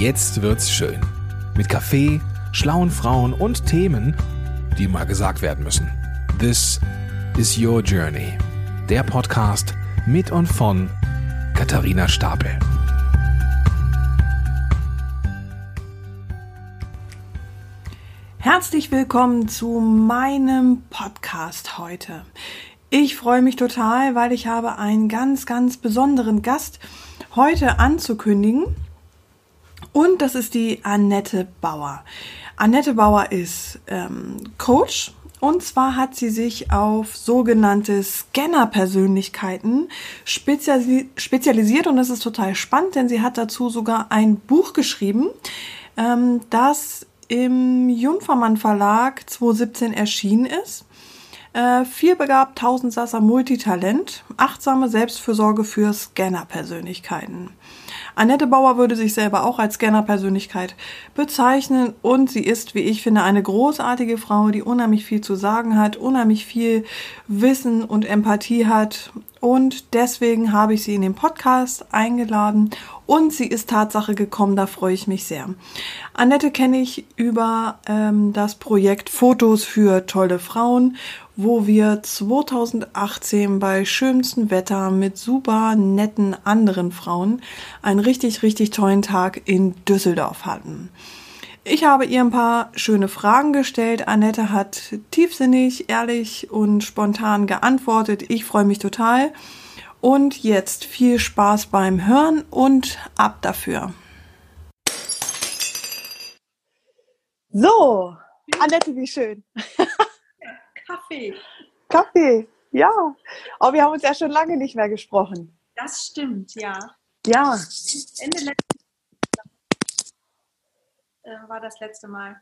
Jetzt wird's schön. Mit Kaffee, schlauen Frauen und Themen, die mal gesagt werden müssen. This is Your Journey. Der Podcast mit und von Katharina Stapel. Herzlich willkommen zu meinem Podcast heute. Ich freue mich total, weil ich habe einen ganz, ganz besonderen Gast heute anzukündigen. Und das ist die Annette Bauer. Annette Bauer ist ähm, Coach und zwar hat sie sich auf sogenannte Scanner-Persönlichkeiten spezialisi spezialisiert und das ist total spannend, denn sie hat dazu sogar ein Buch geschrieben, ähm, das im Jungfermann Verlag 2017 erschienen ist. Äh, vielbegabt, Tausendsasser, Multitalent, achtsame Selbstfürsorge für Scanner-Persönlichkeiten. Annette Bauer würde sich selber auch als Scanner-Persönlichkeit bezeichnen und sie ist, wie ich finde, eine großartige Frau, die unheimlich viel zu sagen hat, unheimlich viel Wissen und Empathie hat und deswegen habe ich sie in den Podcast eingeladen und sie ist Tatsache gekommen, da freue ich mich sehr. Annette kenne ich über ähm, das Projekt Fotos für tolle Frauen wo wir 2018 bei schönstem Wetter mit super netten anderen Frauen einen richtig, richtig tollen Tag in Düsseldorf hatten. Ich habe ihr ein paar schöne Fragen gestellt. Annette hat tiefsinnig, ehrlich und spontan geantwortet. Ich freue mich total. Und jetzt viel Spaß beim Hören und ab dafür. So, Annette, wie schön. Kaffee. Kaffee, ja. Aber wir haben uns ja schon lange nicht mehr gesprochen. Das stimmt, ja. Ja. Ende letzten äh, war das letzte Mal.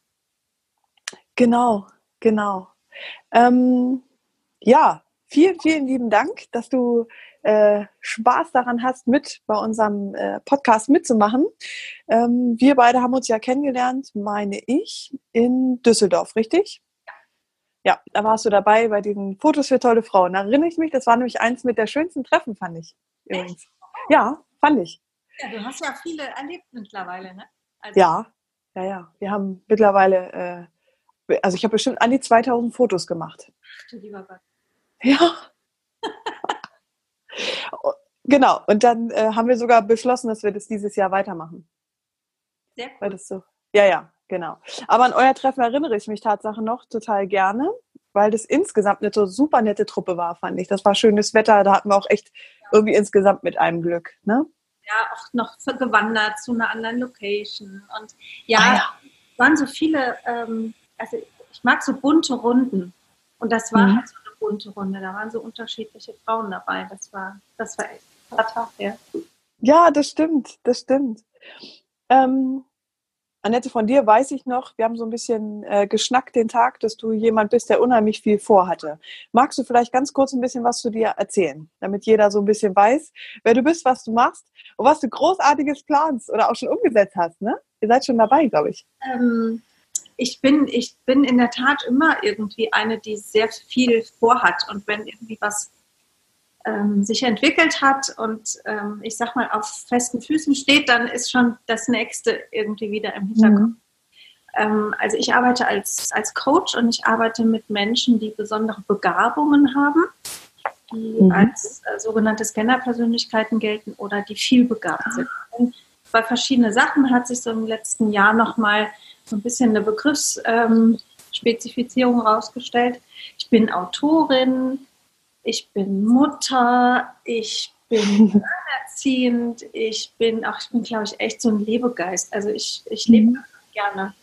Genau, genau. Ähm, ja, vielen, vielen lieben Dank, dass du äh, Spaß daran hast, mit bei unserem äh, Podcast mitzumachen. Ähm, wir beide haben uns ja kennengelernt, meine ich, in Düsseldorf, richtig? Ja, da warst du dabei bei diesen Fotos für tolle Frauen. Da erinnere ich mich, das war nämlich eins mit der schönsten Treffen, fand ich. Übrigens. Echt? Ja, fand ich. Ja, du hast ja viele erlebt mittlerweile, ne? Also ja, ja, ja. Wir haben mittlerweile, äh, also ich habe bestimmt an die 2000 Fotos gemacht. Ach, du lieber Gott. Ja. genau. Und dann äh, haben wir sogar beschlossen, dass wir das dieses Jahr weitermachen. Sehr cool. Weil das so, ja, ja. Genau. Aber an euer Treffen erinnere ich mich Tatsache noch total gerne, weil das insgesamt eine so super nette Truppe war, fand ich. Das war schönes Wetter, da hatten wir auch echt irgendwie insgesamt mit einem Glück. Ne? Ja, auch noch gewandert zu einer anderen Location. Und ja, ah, ja. waren so viele, ähm, also ich mag so bunte Runden. Und das war mhm. halt so eine bunte Runde. Da waren so unterschiedliche Frauen dabei. Das war, das war echt ein Tag, ja. Ja, das stimmt, das stimmt. Ähm, Annette, von dir weiß ich noch, wir haben so ein bisschen äh, geschnackt den Tag, dass du jemand bist, der unheimlich viel vorhatte. Magst du vielleicht ganz kurz ein bisschen was zu dir erzählen, damit jeder so ein bisschen weiß, wer du bist, was du machst und was du großartiges planst oder auch schon umgesetzt hast, ne? Ihr seid schon dabei, glaube ich. Ähm, ich, bin, ich bin in der Tat immer irgendwie eine, die sehr viel vorhat und wenn irgendwie was ähm, sich entwickelt hat und ähm, ich sag mal auf festen Füßen steht, dann ist schon das nächste irgendwie wieder im Hinterkopf. Mhm. Ähm, also ich arbeite als, als Coach und ich arbeite mit Menschen, die besondere Begabungen haben, die mhm. als äh, sogenannte Scanner-Persönlichkeiten gelten oder die viel begabt sind. Und bei verschiedenen Sachen hat sich so im letzten Jahr nochmal so ein bisschen eine Begriffsspezifizierung ähm, rausgestellt. Ich bin Autorin, ich bin Mutter, ich bin erziehend, ich bin auch, ich bin, glaube ich, echt so ein Lebegeist. Also ich, ich lebe mhm. gerne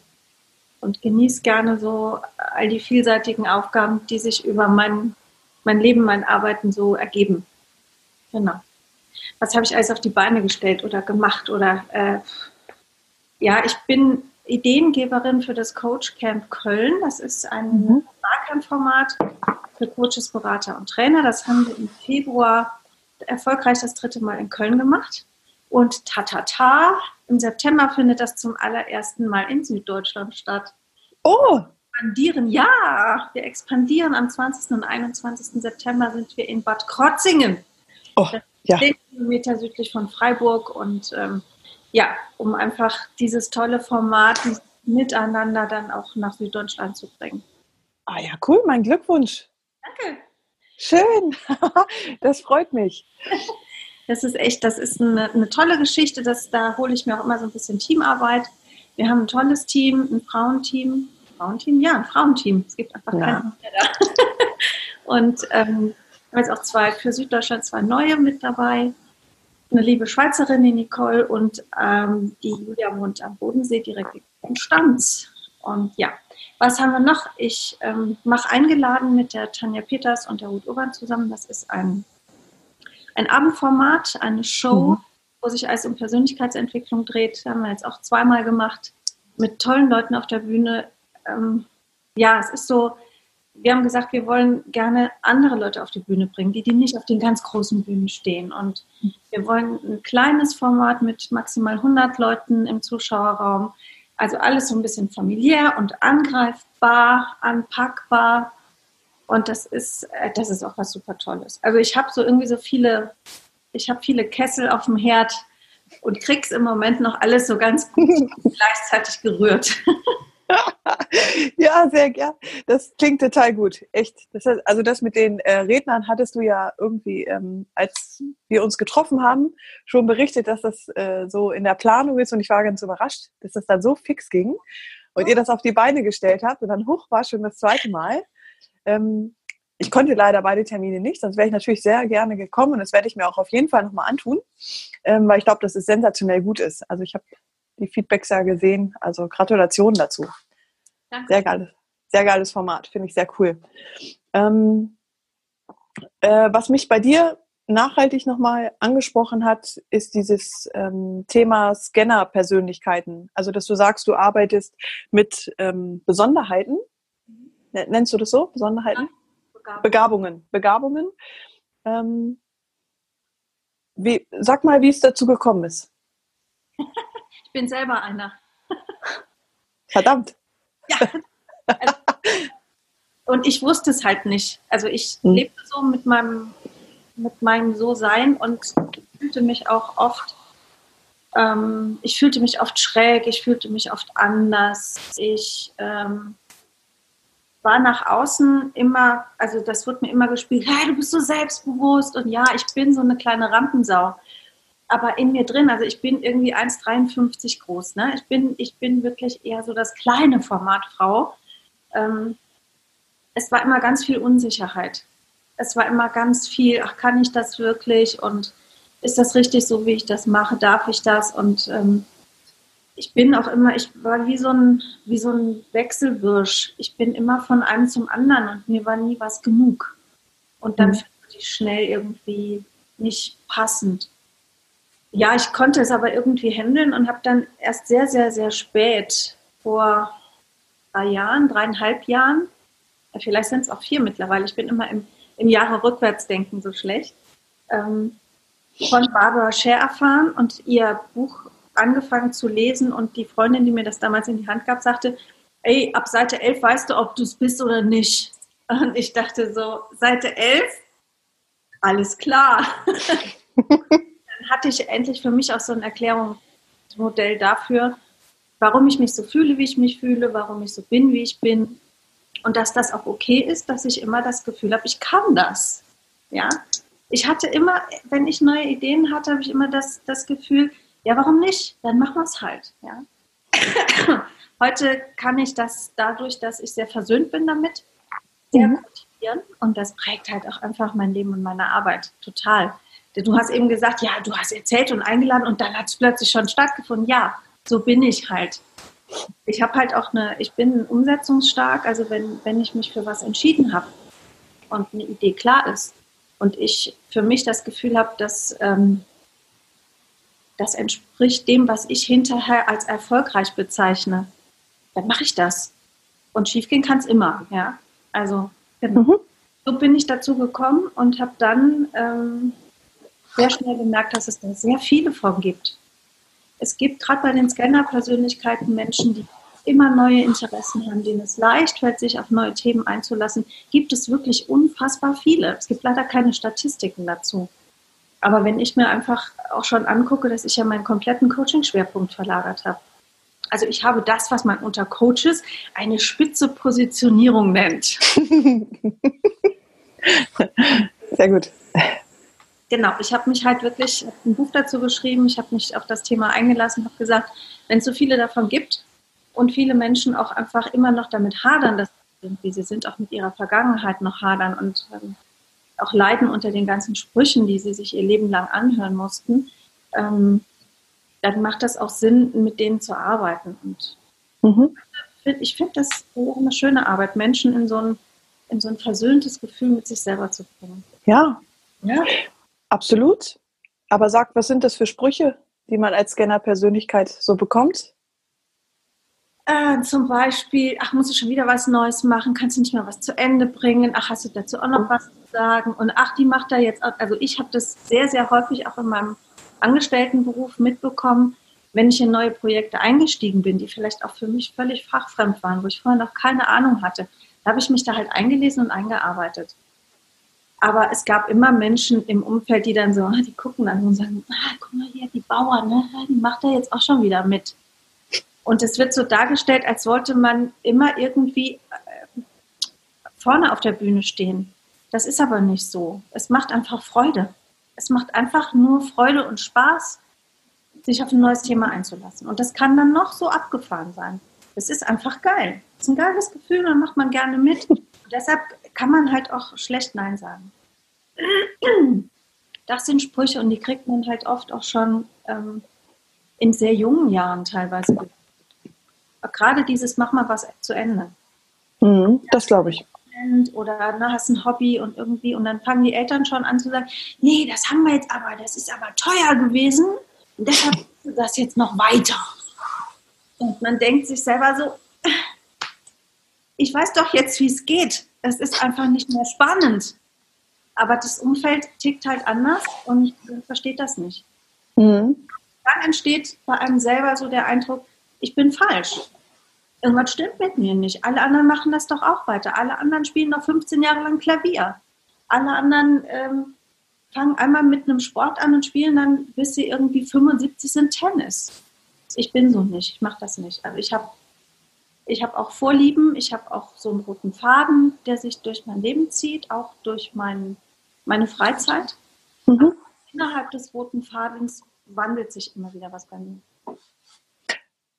und genieße gerne so all die vielseitigen Aufgaben, die sich über mein, mein Leben, mein Arbeiten so ergeben. Genau. Was habe ich alles auf die Beine gestellt oder gemacht? Oder äh, ja, ich bin Ideengeberin für das Coach Camp Köln. Das ist ein mhm. Barcamp-Format für Coaches, Berater und Trainer. Das haben wir im Februar erfolgreich das dritte Mal in Köln gemacht. Und tatata, im September findet das zum allerersten Mal in Süddeutschland statt. Oh! Expandieren, ja, wir expandieren. Am 20. und 21. September sind wir in Bad Krotzingen. Oh, ja. 10 Kilometer südlich von Freiburg und ähm, ja, um einfach dieses tolle Format miteinander dann auch nach Süddeutschland zu bringen. Ah ja, cool, mein Glückwunsch. Danke. Schön, das freut mich. Das ist echt, das ist eine, eine tolle Geschichte. Das, da hole ich mir auch immer so ein bisschen Teamarbeit. Wir haben ein tolles Team, ein Frauenteam. Frauenteam? Ja, ein Frauenteam. Es gibt einfach ja. keinen mehr da. Und ähm, haben jetzt auch zwei für Süddeutschland zwei neue mit dabei. Eine liebe Schweizerin, die Nicole, und ähm, die Julia wohnt am Bodensee direkt in Stanz. Und ja, was haben wir noch? Ich ähm, mache eingeladen mit der Tanja Peters und der Ruth Urban zusammen. Das ist ein, ein Abendformat, eine Show, mhm. wo sich alles um Persönlichkeitsentwicklung dreht. Das haben wir jetzt auch zweimal gemacht mit tollen Leuten auf der Bühne. Ähm, ja, es ist so, wir haben gesagt, wir wollen gerne andere Leute auf die Bühne bringen, die, die nicht auf den ganz großen Bühnen stehen. Und wir wollen ein kleines Format mit maximal 100 Leuten im Zuschauerraum. Also alles so ein bisschen familiär und angreifbar, anpackbar. Und das ist, äh, das ist auch was super Tolles. Also ich habe so irgendwie so viele, ich habe viele Kessel auf dem Herd und krieg's im Moment noch alles so ganz gut gleichzeitig gerührt. ja, sehr gern. Das klingt total gut. Echt. Das heißt, also das mit den äh, Rednern hattest du ja irgendwie, ähm, als wir uns getroffen haben, schon berichtet, dass das äh, so in der Planung ist und ich war ganz überrascht, dass das dann so fix ging und ihr das auf die Beine gestellt habt und dann hoch war schon das zweite Mal. Ähm, ich konnte leider beide Termine nicht, sonst wäre ich natürlich sehr gerne gekommen und das werde ich mir auch auf jeden Fall nochmal antun, ähm, weil ich glaube, dass es sensationell gut ist. Also ich habe die Feedbacks ja gesehen. Also Gratulation dazu. Danke. Sehr geiles, sehr geiles Format, finde ich sehr cool. Ähm, äh, was mich bei dir nachhaltig nochmal angesprochen hat, ist dieses ähm, Thema Scanner-Persönlichkeiten. Also, dass du sagst, du arbeitest mit ähm, Besonderheiten. Nennst du das so? Besonderheiten? Ja, Begabungen. Begabungen. Ähm, wie, sag mal, wie es dazu gekommen ist. bin selber einer. Verdammt. Ja. Also, und ich wusste es halt nicht. Also ich mhm. lebte so mit meinem, mit meinem So-Sein und fühlte mich auch oft, ähm, ich fühlte mich oft schräg, ich fühlte mich oft anders. Ich ähm, war nach außen immer, also das wird mir immer gespielt, hey, du bist so selbstbewusst und ja, ich bin so eine kleine Rampensau aber in mir drin, also ich bin irgendwie 1,53 groß, ne? Ich bin, ich bin wirklich eher so das kleine Format Frau. Ähm, es war immer ganz viel Unsicherheit. Es war immer ganz viel, ach, kann ich das wirklich? Und ist das richtig so, wie ich das mache? Darf ich das? Und ähm, ich bin auch immer, ich war wie so ein, wie so ein Wechselwirsch. Ich bin immer von einem zum anderen und mir war nie was genug. Und dann mhm. fühlte ich schnell irgendwie nicht passend ja, ich konnte es aber irgendwie handeln und habe dann erst sehr, sehr, sehr spät, vor drei Jahren, dreieinhalb Jahren, vielleicht sind es auch vier mittlerweile, ich bin immer im, im Jahre rückwärts denken so schlecht, ähm, von Barbara Scher erfahren und ihr Buch angefangen zu lesen und die Freundin, die mir das damals in die Hand gab, sagte, ey, ab Seite 11 weißt du, ob du es bist oder nicht. Und ich dachte so, Seite 11, alles klar. hatte ich endlich für mich auch so ein Erklärungsmodell dafür, warum ich mich so fühle, wie ich mich fühle, warum ich so bin, wie ich bin. Und dass das auch okay ist, dass ich immer das Gefühl habe, ich kann das. Ja, ich hatte immer, wenn ich neue Ideen hatte, habe ich immer das, das Gefühl, ja, warum nicht? Dann machen wir es halt. Ja. Heute kann ich das dadurch, dass ich sehr versöhnt bin damit, sehr mhm. motivieren. Und das prägt halt auch einfach mein Leben und meine Arbeit total. Du hast eben gesagt, ja, du hast erzählt und eingeladen und dann hat es plötzlich schon stattgefunden. Ja, so bin ich halt. Ich habe halt auch eine, ich bin umsetzungsstark, also wenn, wenn ich mich für was entschieden habe und eine Idee klar ist und ich für mich das Gefühl habe, dass ähm, das entspricht dem, was ich hinterher als erfolgreich bezeichne, dann mache ich das. Und schiefgehen kann es immer, ja. Also, genau. Mhm. So bin ich dazu gekommen und habe dann ähm, sehr schnell gemerkt, dass es da sehr viele von gibt. Es gibt gerade bei den Scanner-Persönlichkeiten Menschen, die immer neue Interessen haben, denen es leicht fällt, sich auf neue Themen einzulassen, gibt es wirklich unfassbar viele. Es gibt leider keine Statistiken dazu. Aber wenn ich mir einfach auch schon angucke, dass ich ja meinen kompletten Coaching-Schwerpunkt verlagert habe. Also ich habe das, was man unter Coaches eine spitze Positionierung nennt. Sehr gut. Genau, ich habe mich halt wirklich ein Buch dazu geschrieben, ich habe mich auf das Thema eingelassen, habe gesagt, wenn es so viele davon gibt und viele Menschen auch einfach immer noch damit hadern, dass sie sind, wie sie sind, auch mit ihrer Vergangenheit noch hadern und ähm, auch leiden unter den ganzen Sprüchen, die sie sich ihr Leben lang anhören mussten, ähm, dann macht das auch Sinn, mit denen zu arbeiten. Und mhm. ich finde das auch eine schöne Arbeit, Menschen in so, ein, in so ein versöhntes Gefühl mit sich selber zu bringen. Ja, ja. Absolut. Aber sag, was sind das für Sprüche, die man als Scanner-Persönlichkeit so bekommt? Äh, zum Beispiel, ach, muss ich schon wieder was Neues machen? Kannst du nicht mal was zu Ende bringen? Ach, hast du dazu auch noch was zu sagen? Und ach, die macht da jetzt, auch, also ich habe das sehr, sehr häufig auch in meinem Angestelltenberuf mitbekommen, wenn ich in neue Projekte eingestiegen bin, die vielleicht auch für mich völlig fachfremd waren, wo ich vorher noch keine Ahnung hatte. Da habe ich mich da halt eingelesen und eingearbeitet. Aber es gab immer Menschen im Umfeld, die dann so, ah, die gucken dann und sagen, ah, guck mal hier, die Bauern, ne? die macht da jetzt auch schon wieder mit. Und es wird so dargestellt, als wollte man immer irgendwie äh, vorne auf der Bühne stehen. Das ist aber nicht so. Es macht einfach Freude. Es macht einfach nur Freude und Spaß, sich auf ein neues Thema einzulassen. Und das kann dann noch so abgefahren sein. Es ist einfach geil. Es ist ein geiles Gefühl, dann macht man gerne mit. Und deshalb kann man halt auch schlecht Nein sagen. Das sind Sprüche und die kriegt man halt oft auch schon ähm, in sehr jungen Jahren teilweise gerade dieses mach mal was zu Ende. Mhm, das glaube ich. Oder na, hast ein Hobby und irgendwie, und dann fangen die Eltern schon an zu sagen, nee, das haben wir jetzt aber, das ist aber teuer gewesen und deshalb das jetzt noch weiter. Und man denkt sich selber so, ich weiß doch jetzt, wie es geht. Es ist einfach nicht mehr spannend. Aber das Umfeld tickt halt anders und versteht das nicht. Mhm. Dann entsteht bei einem selber so der Eindruck, ich bin falsch irgendwas stimmt mit mir nicht. Alle anderen machen das doch auch weiter. Alle anderen spielen noch 15 Jahre lang Klavier. Alle anderen ähm, fangen einmal mit einem Sport an und spielen dann, bis sie irgendwie 75 sind, Tennis. Ich bin so nicht, ich mache das nicht. Also ich habe ich hab auch Vorlieben, ich habe auch so einen roten Faden, der sich durch mein Leben zieht, auch durch mein, meine Freizeit. Mhm. Innerhalb des roten Fadens wandelt sich immer wieder was bei mir.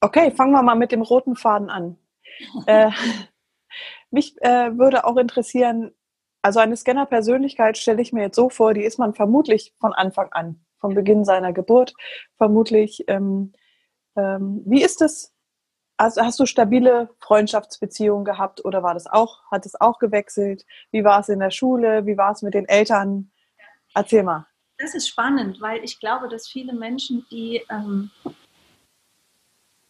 Okay, fangen wir mal mit dem roten Faden an. äh, mich äh, würde auch interessieren, also eine Scanner-Persönlichkeit stelle ich mir jetzt so vor, die ist man vermutlich von Anfang an, vom Beginn seiner Geburt, vermutlich. Ähm, ähm, wie ist es? Also hast du stabile Freundschaftsbeziehungen gehabt oder war das auch, hat es auch gewechselt? Wie war es in der Schule? Wie war es mit den Eltern? Erzähl mal. Das ist spannend, weil ich glaube, dass viele Menschen, die ähm,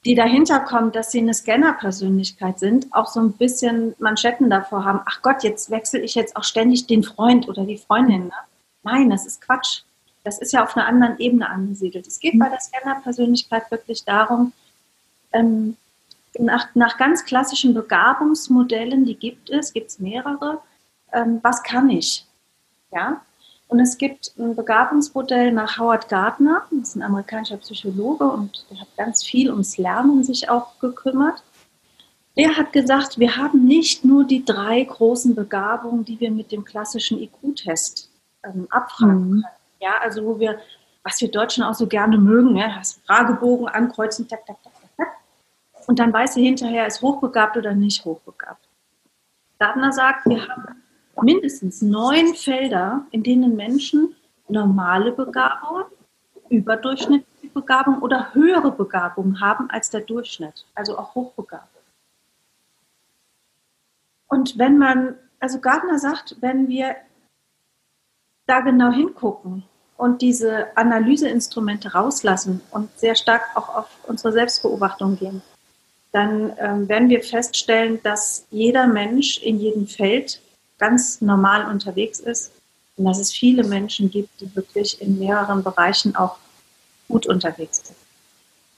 die dahinter kommen, dass sie eine Scanner-Persönlichkeit sind, auch so ein bisschen Manschetten davor haben, ach Gott, jetzt wechsle ich jetzt auch ständig den Freund oder die Freundin. Ne? Nein, das ist Quatsch. Das ist ja auf einer anderen Ebene angesiedelt. Es geht mhm. bei der Scanner-Persönlichkeit wirklich darum, ähm, nach, nach ganz klassischen Begabungsmodellen, die gibt es, gibt es mehrere, ähm, was kann ich? Ja, und es gibt ein Begabungsmodell nach Howard Gardner, das ist ein amerikanischer Psychologe und der hat ganz viel ums Lernen sich auch gekümmert. Der hat gesagt, wir haben nicht nur die drei großen Begabungen, die wir mit dem klassischen IQ-Test ähm, abfragen mhm. können. Ja, also wo wir, was wir Deutschen auch so gerne mögen, ja, das Fragebogen ankreuzen, tak, tak, tak, tak, tak. Und dann weiß sie hinterher, ist hochbegabt oder nicht hochbegabt. Gardner sagt, wir haben mindestens neun Felder, in denen Menschen normale Begabung, überdurchschnittliche Begabung oder höhere Begabung haben als der Durchschnitt, also auch Hochbegabung. Und wenn man, also Gardner sagt, wenn wir da genau hingucken und diese Analyseinstrumente rauslassen und sehr stark auch auf unsere Selbstbeobachtung gehen, dann ähm, werden wir feststellen, dass jeder Mensch in jedem Feld ganz normal unterwegs ist und dass es viele Menschen gibt, die wirklich in mehreren Bereichen auch gut unterwegs sind.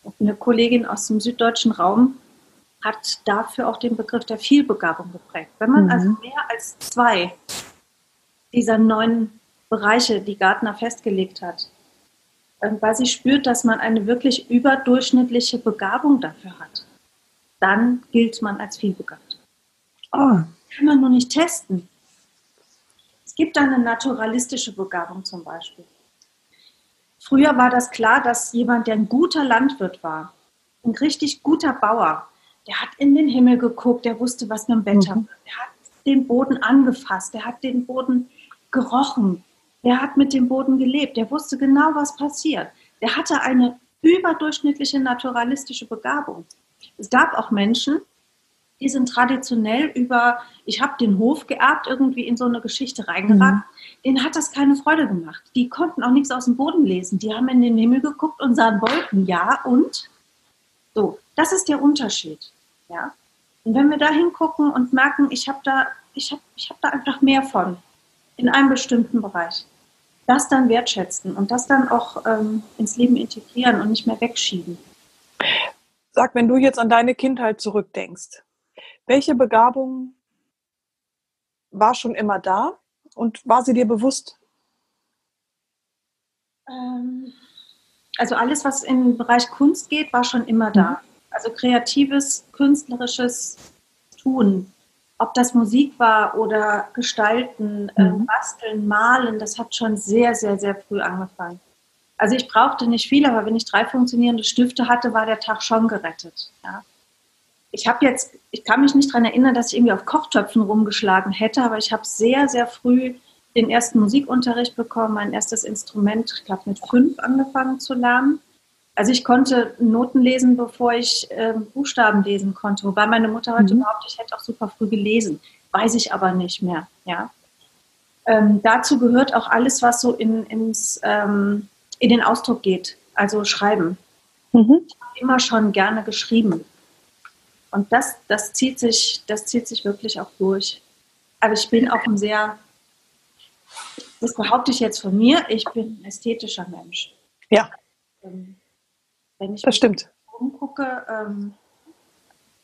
Und eine Kollegin aus dem süddeutschen Raum hat dafür auch den Begriff der Vielbegabung geprägt. Wenn man mhm. also mehr als zwei dieser neun Bereiche, die Gartner festgelegt hat, ähm, weil sie spürt, dass man eine wirklich überdurchschnittliche Begabung dafür hat. Dann gilt man als vielbegabt. Oh. Kann man nur nicht testen. Es gibt eine naturalistische Begabung zum Beispiel. Früher war das klar, dass jemand, der ein guter Landwirt war, ein richtig guter Bauer, der hat in den Himmel geguckt, der wusste, was mit dem Wetter mhm. der hat den Boden angefasst, der hat den Boden gerochen, der hat mit dem Boden gelebt, der wusste genau, was passiert. Der hatte eine überdurchschnittliche naturalistische Begabung. Es gab auch Menschen, die sind traditionell über, ich habe den Hof geerbt, irgendwie in so eine Geschichte reingeragt. Mhm. Denen hat das keine Freude gemacht. Die konnten auch nichts aus dem Boden lesen. Die haben in den Himmel geguckt und sahen Wolken, ja, und? So, das ist der Unterschied. Ja? Und wenn wir da hingucken und merken, ich habe da, ich hab, ich hab da einfach mehr von in einem bestimmten Bereich, das dann wertschätzen und das dann auch ähm, ins Leben integrieren und nicht mehr wegschieben. Sag, wenn du jetzt an deine Kindheit zurückdenkst, welche Begabung war schon immer da und war sie dir bewusst? Ähm, also alles, was im Bereich Kunst geht, war schon immer da. Mhm. Also kreatives, künstlerisches Tun. Ob das Musik war oder Gestalten, äh, mhm. Basteln, Malen, das hat schon sehr, sehr, sehr früh angefangen. Also ich brauchte nicht viel, aber wenn ich drei funktionierende Stifte hatte, war der Tag schon gerettet. Ja ich habe jetzt, ich kann mich nicht daran erinnern, dass ich irgendwie auf Kochtöpfen rumgeschlagen hätte, aber ich habe sehr, sehr früh den ersten Musikunterricht bekommen, mein erstes Instrument, ich glaube mit fünf angefangen zu lernen. Also ich konnte Noten lesen, bevor ich äh, Buchstaben lesen konnte, wobei meine Mutter heute mhm. behauptet, ich hätte auch super früh gelesen, weiß ich aber nicht mehr. Ja. Ähm, dazu gehört auch alles, was so in, ins, ähm, in den Ausdruck geht, also Schreiben. Mhm. Ich habe immer schon gerne geschrieben. Und das, das, zieht sich, das zieht sich wirklich auch durch. Aber ich bin auch ein sehr, das behaupte ich jetzt von mir, ich bin ein ästhetischer Mensch. Ja. Ähm, wenn ich das stimmt. umgucke, ähm,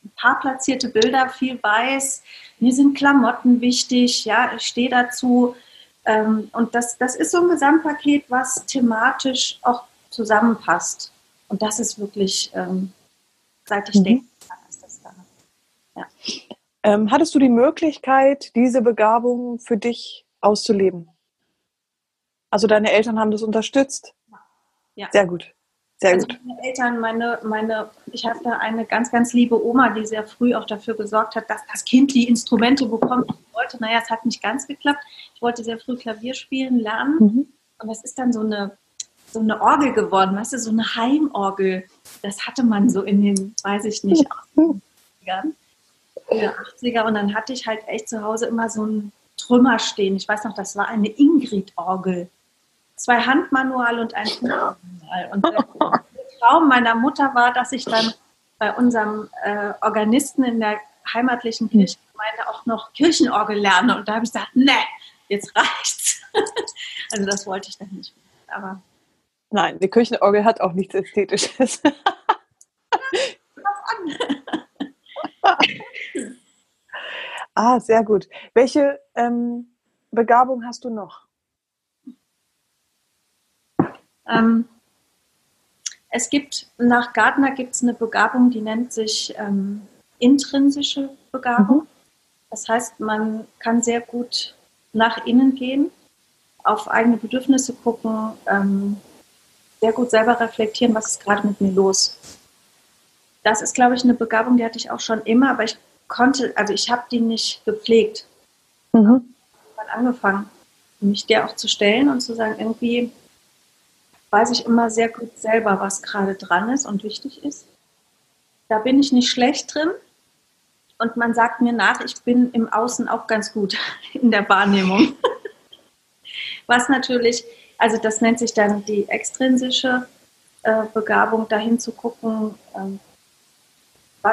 ein paar platzierte Bilder, viel weiß, mir sind Klamotten wichtig, ja, ich stehe dazu. Ähm, und das, das ist so ein Gesamtpaket, was thematisch auch zusammenpasst. Und das ist wirklich, ähm, seit ich mhm. denke, ja. Ähm, hattest du die Möglichkeit, diese Begabung für dich auszuleben? Also deine Eltern haben das unterstützt? Ja. Sehr gut. Sehr also gut. Meine Eltern, meine, meine, ich hatte eine ganz, ganz liebe Oma, die sehr früh auch dafür gesorgt hat, dass das Kind die Instrumente bekommt, die wollte. Naja, es hat nicht ganz geklappt. Ich wollte sehr früh Klavier spielen, lernen. Mhm. Und das ist dann so eine, so eine Orgel geworden, weißt du, so eine Heimorgel. Das hatte man so in den, weiß ich nicht, 80ern der 80er und dann hatte ich halt echt zu Hause immer so ein Trümmer stehen. Ich weiß noch, das war eine Ingrid-Orgel. Zwei Handmanual und ein Fußmanual. Und der Traum meiner Mutter war, dass ich dann bei unserem äh, Organisten in der heimatlichen Kirchengemeinde auch noch Kirchenorgel lerne. Und da habe ich gesagt, ne, jetzt reicht's. also das wollte ich dann nicht. Aber Nein, die Kirchenorgel hat auch nichts Ästhetisches. ah, sehr gut. Welche ähm, Begabung hast du noch? Ähm, es gibt, nach Gardner gibt es eine Begabung, die nennt sich ähm, intrinsische Begabung. Mhm. Das heißt, man kann sehr gut nach innen gehen, auf eigene Bedürfnisse gucken, ähm, sehr gut selber reflektieren, was ist gerade mit mir los das ist, glaube ich, eine Begabung, die hatte ich auch schon immer, aber ich konnte, also ich habe die nicht gepflegt. Mhm. Ich habe angefangen, mich der auch zu stellen und zu sagen, irgendwie weiß ich immer sehr gut selber, was gerade dran ist und wichtig ist. Da bin ich nicht schlecht drin. Und man sagt mir nach, ich bin im Außen auch ganz gut in der Wahrnehmung. Was natürlich, also das nennt sich dann die extrinsische äh, Begabung, dahin zu gucken, ähm,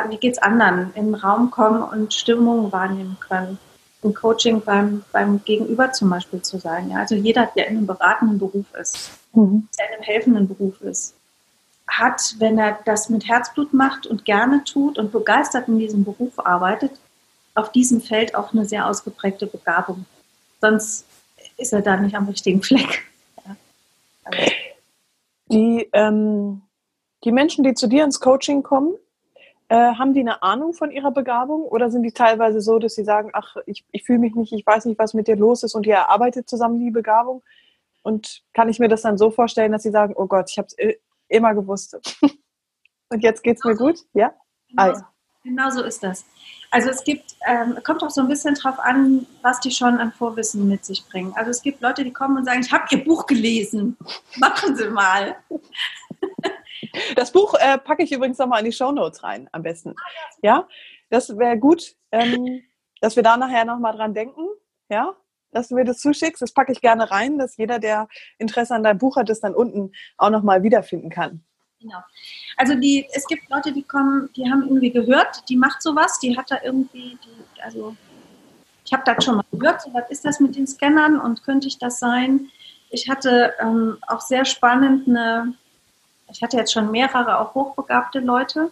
wie geht es anderen, in den Raum kommen und Stimmungen wahrnehmen können. Im Coaching beim, beim Gegenüber zum Beispiel zu sein. Ja? Also jeder, der in einem beratenden Beruf ist, mhm. der in einem helfenden Beruf ist, hat, wenn er das mit Herzblut macht und gerne tut und begeistert in diesem Beruf arbeitet, auf diesem Feld auch eine sehr ausgeprägte Begabung. Sonst ist er da nicht am richtigen Fleck. Ja. Also. Die, ähm, die Menschen, die zu dir ins Coaching kommen, äh, haben die eine Ahnung von ihrer Begabung oder sind die teilweise so, dass sie sagen, ach, ich, ich fühle mich nicht, ich weiß nicht, was mit dir los ist und ihr erarbeitet zusammen die Begabung? Und kann ich mir das dann so vorstellen, dass sie sagen, oh Gott, ich habe es immer gewusst. und jetzt geht es mir gut? Ja? Genau, ah, ja. genau so ist das. Also es gibt, ähm, kommt auch so ein bisschen drauf an, was die schon an Vorwissen mit sich bringen. Also es gibt Leute, die kommen und sagen, ich habe ihr Buch gelesen. Machen Sie mal. Das Buch äh, packe ich übrigens nochmal in die Show Notes rein, am besten. Ja, das wäre gut, ähm, dass wir da nachher nochmal dran denken. Ja, dass du mir das zuschickst. Das packe ich gerne rein, dass jeder, der Interesse an deinem Buch hat, das dann unten auch nochmal wiederfinden kann. Genau. Also die, es gibt Leute, die kommen, die haben irgendwie gehört, die macht sowas, die hat da irgendwie, die, also ich habe das schon mal gehört, so was ist das mit den Scannern und könnte ich das sein? Ich hatte ähm, auch sehr spannend eine ich hatte jetzt schon mehrere auch hochbegabte Leute,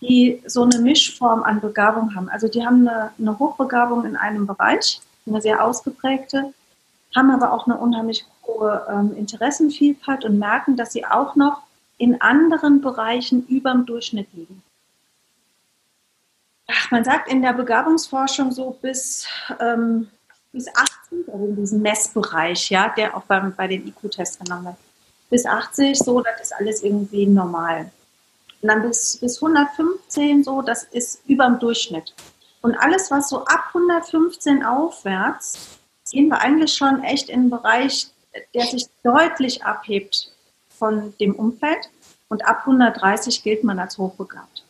die so eine Mischform an Begabung haben. Also die haben eine, eine Hochbegabung in einem Bereich, eine sehr ausgeprägte, haben aber auch eine unheimlich hohe ähm, Interessenvielfalt und merken, dass sie auch noch in anderen Bereichen über dem Durchschnitt liegen. Ach, man sagt in der Begabungsforschung so bis, ähm, bis 80, also in diesem Messbereich, ja, der auch beim, bei den IQ-Tests genommen wird bis 80, so, das ist alles irgendwie normal. Und dann bis, bis 115, so, das ist über dem Durchschnitt. Und alles, was so ab 115 aufwärts, gehen wir eigentlich schon echt in einen Bereich, der sich deutlich abhebt von dem Umfeld. Und ab 130 gilt man als hochbegabt.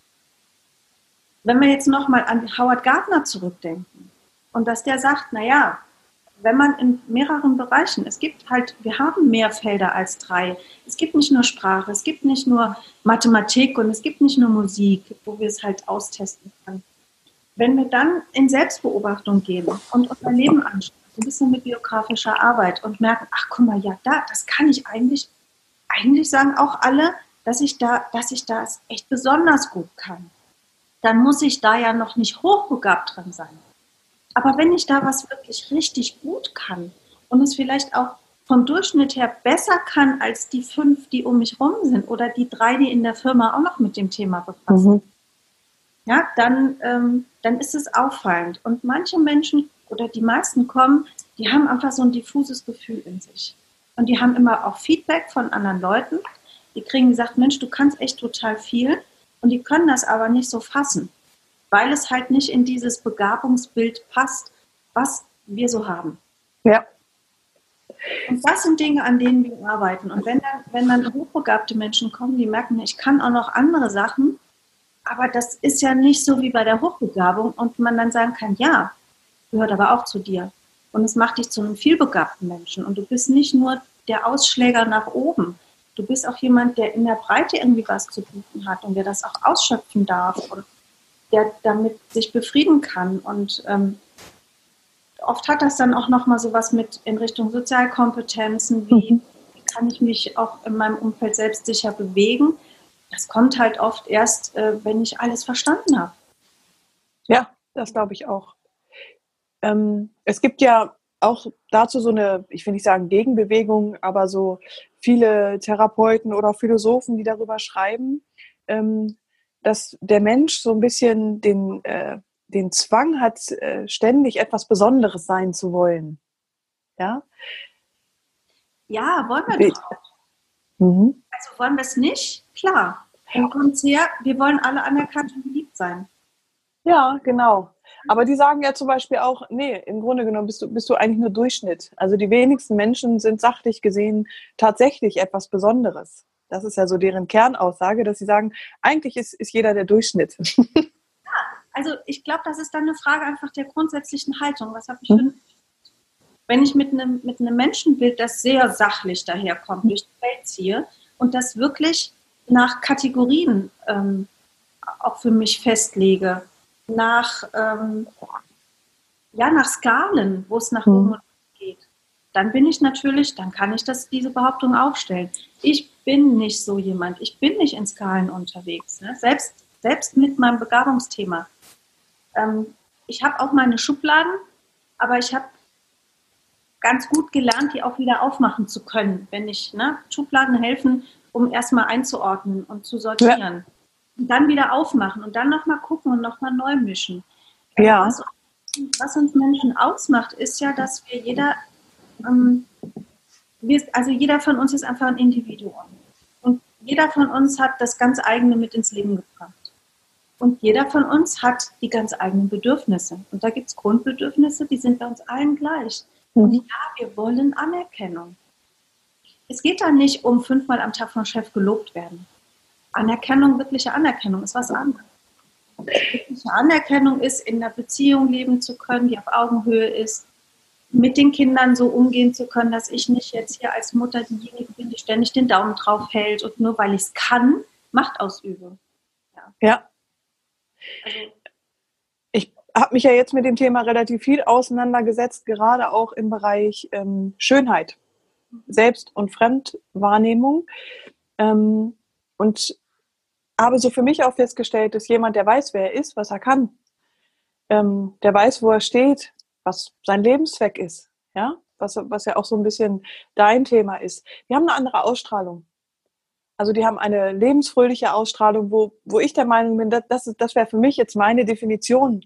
Wenn wir jetzt nochmal an Howard Gardner zurückdenken und dass der sagt, naja, wenn man in mehreren Bereichen, es gibt halt, wir haben mehr Felder als drei. Es gibt nicht nur Sprache, es gibt nicht nur Mathematik und es gibt nicht nur Musik, wo wir es halt austesten können. Wenn wir dann in Selbstbeobachtung gehen und unser Leben anschauen, ein bisschen mit biografischer Arbeit und merken, ach guck mal, ja, da, das kann ich eigentlich, eigentlich sagen auch alle, dass ich da, dass ich das echt besonders gut kann. Dann muss ich da ja noch nicht hochbegabt drin sein. Aber wenn ich da was wirklich richtig gut kann und es vielleicht auch vom Durchschnitt her besser kann als die fünf, die um mich rum sind oder die drei, die in der Firma auch noch mit dem Thema befassen, mhm. Ja, dann, ähm, dann ist es auffallend. Und manche Menschen oder die meisten kommen, die haben einfach so ein diffuses Gefühl in sich. Und die haben immer auch Feedback von anderen Leuten. Die kriegen gesagt, Mensch, du kannst echt total viel. Und die können das aber nicht so fassen weil es halt nicht in dieses Begabungsbild passt, was wir so haben. Ja. Und das sind Dinge, an denen wir arbeiten. Und wenn dann, wenn dann hochbegabte Menschen kommen, die merken, ich kann auch noch andere Sachen, aber das ist ja nicht so wie bei der Hochbegabung und man dann sagen kann, ja, gehört aber auch zu dir. Und es macht dich zu einem vielbegabten Menschen. Und du bist nicht nur der Ausschläger nach oben. Du bist auch jemand, der in der Breite irgendwie was zu bieten hat und der das auch ausschöpfen darf und der damit sich befrieden kann. Und ähm, oft hat das dann auch nochmal so was mit in Richtung Sozialkompetenzen, wie, mhm. wie kann ich mich auch in meinem Umfeld selbstsicher bewegen. Das kommt halt oft erst, äh, wenn ich alles verstanden habe. Ja, das glaube ich auch. Ähm, es gibt ja auch dazu so eine, ich will nicht sagen Gegenbewegung, aber so viele Therapeuten oder Philosophen, die darüber schreiben, ähm, dass der Mensch so ein bisschen den, äh, den Zwang hat, äh, ständig etwas Besonderes sein zu wollen. Ja? Ja, wollen wir doch. Mhm. Also wollen wir es nicht? Klar. Dann kommt her, wir wollen alle anerkannt und geliebt sein. Ja, genau. Aber die sagen ja zum Beispiel auch, nee, im Grunde genommen bist du, bist du eigentlich nur Durchschnitt. Also die wenigsten Menschen sind sachlich gesehen tatsächlich etwas Besonderes. Das ist ja so deren Kernaussage, dass sie sagen, eigentlich ist, ist jeder der Durchschnitt. Ja, also ich glaube, das ist dann eine Frage einfach der grundsätzlichen Haltung. Was habe ich für wenn ich mit einem, mit einem Menschenbild, das sehr sachlich daherkommt, durch die Welt ziehe und das wirklich nach Kategorien ähm, auch für mich festlege, nach, ähm, ja, nach Skalen, wo es nach mhm. oben geht, dann bin ich natürlich, dann kann ich das, diese Behauptung aufstellen. Ich bin nicht so jemand. Ich bin nicht in Skalen unterwegs. Ne? Selbst, selbst mit meinem Begabungsthema. Ähm, ich habe auch meine Schubladen, aber ich habe ganz gut gelernt, die auch wieder aufmachen zu können, wenn ich, ne, Schubladen helfen, um erstmal einzuordnen und zu sortieren. Ja. Und dann wieder aufmachen und dann nochmal gucken und nochmal neu mischen. Ja. Was, was, uns Menschen ausmacht, ist ja, dass wir jeder, ähm, wir, also jeder von uns ist einfach ein Individuum. Und jeder von uns hat das ganz eigene mit ins Leben gebracht. Und jeder von uns hat die ganz eigenen Bedürfnisse. Und da gibt es Grundbedürfnisse, die sind bei uns allen gleich. Mhm. Und ja, wir wollen Anerkennung. Es geht da nicht um fünfmal am Tag vom Chef gelobt werden. Anerkennung, wirkliche Anerkennung ist was anderes. Wirkliche Anerkennung ist, in einer Beziehung leben zu können, die auf Augenhöhe ist, mit den Kindern so umgehen zu können, dass ich nicht jetzt hier als Mutter diejenige bin, die ständig den Daumen drauf hält und nur weil ich es kann, Macht ausübe. Ja. ja. Also, habe mich ja jetzt mit dem Thema relativ viel auseinandergesetzt, gerade auch im Bereich ähm, Schönheit. Selbst- und Fremdwahrnehmung. Ähm, und habe so für mich auch festgestellt, dass jemand, der weiß, wer er ist, was er kann, ähm, der weiß, wo er steht, was sein Lebenszweck ist, ja, was, was ja auch so ein bisschen dein Thema ist. Die haben eine andere Ausstrahlung. Also die haben eine lebensfröhliche Ausstrahlung, wo, wo ich der Meinung bin, das, das, das wäre für mich jetzt meine Definition,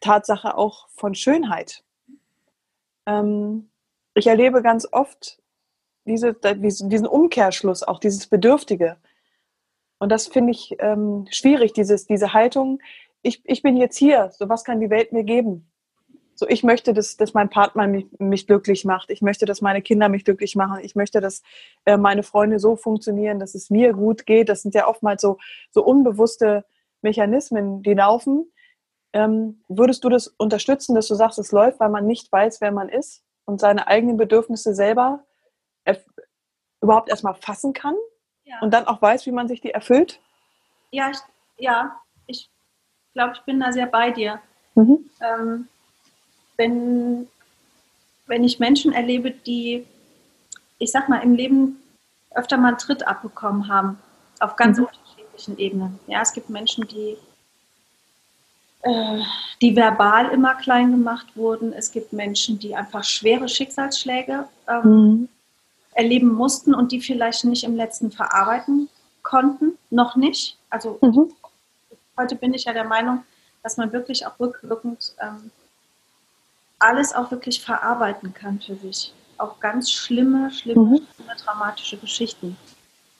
Tatsache auch von Schönheit. Ähm, ich erlebe ganz oft diese, diesen Umkehrschluss, auch dieses Bedürftige. Und das finde ich ähm, schwierig, dieses, diese Haltung, ich, ich bin jetzt hier, so was kann die Welt mir geben? So, ich möchte, dass, dass mein Partner mich, mich glücklich macht. Ich möchte, dass meine Kinder mich glücklich machen. Ich möchte, dass äh, meine Freunde so funktionieren, dass es mir gut geht. Das sind ja oftmals so, so unbewusste Mechanismen, die laufen. Ähm, würdest du das unterstützen, dass du sagst, es läuft, weil man nicht weiß, wer man ist und seine eigenen Bedürfnisse selber überhaupt erstmal fassen kann ja. und dann auch weiß, wie man sich die erfüllt? Ja, ich, ja, ich glaube, ich bin da sehr bei dir. Mhm. Ähm, wenn, wenn ich Menschen erlebe, die, ich sag mal, im Leben öfter mal einen Tritt abbekommen haben, auf ganz mhm. unterschiedlichen Ebenen. Ja, es gibt Menschen, die, die verbal immer klein gemacht wurden. Es gibt Menschen, die einfach schwere Schicksalsschläge ähm, mhm. erleben mussten und die vielleicht nicht im letzten verarbeiten konnten, noch nicht. Also mhm. heute bin ich ja der Meinung, dass man wirklich auch rückwirkend ähm, alles auch wirklich verarbeiten kann für sich. Auch ganz schlimme, schlimme, mhm. schlimme dramatische Geschichten.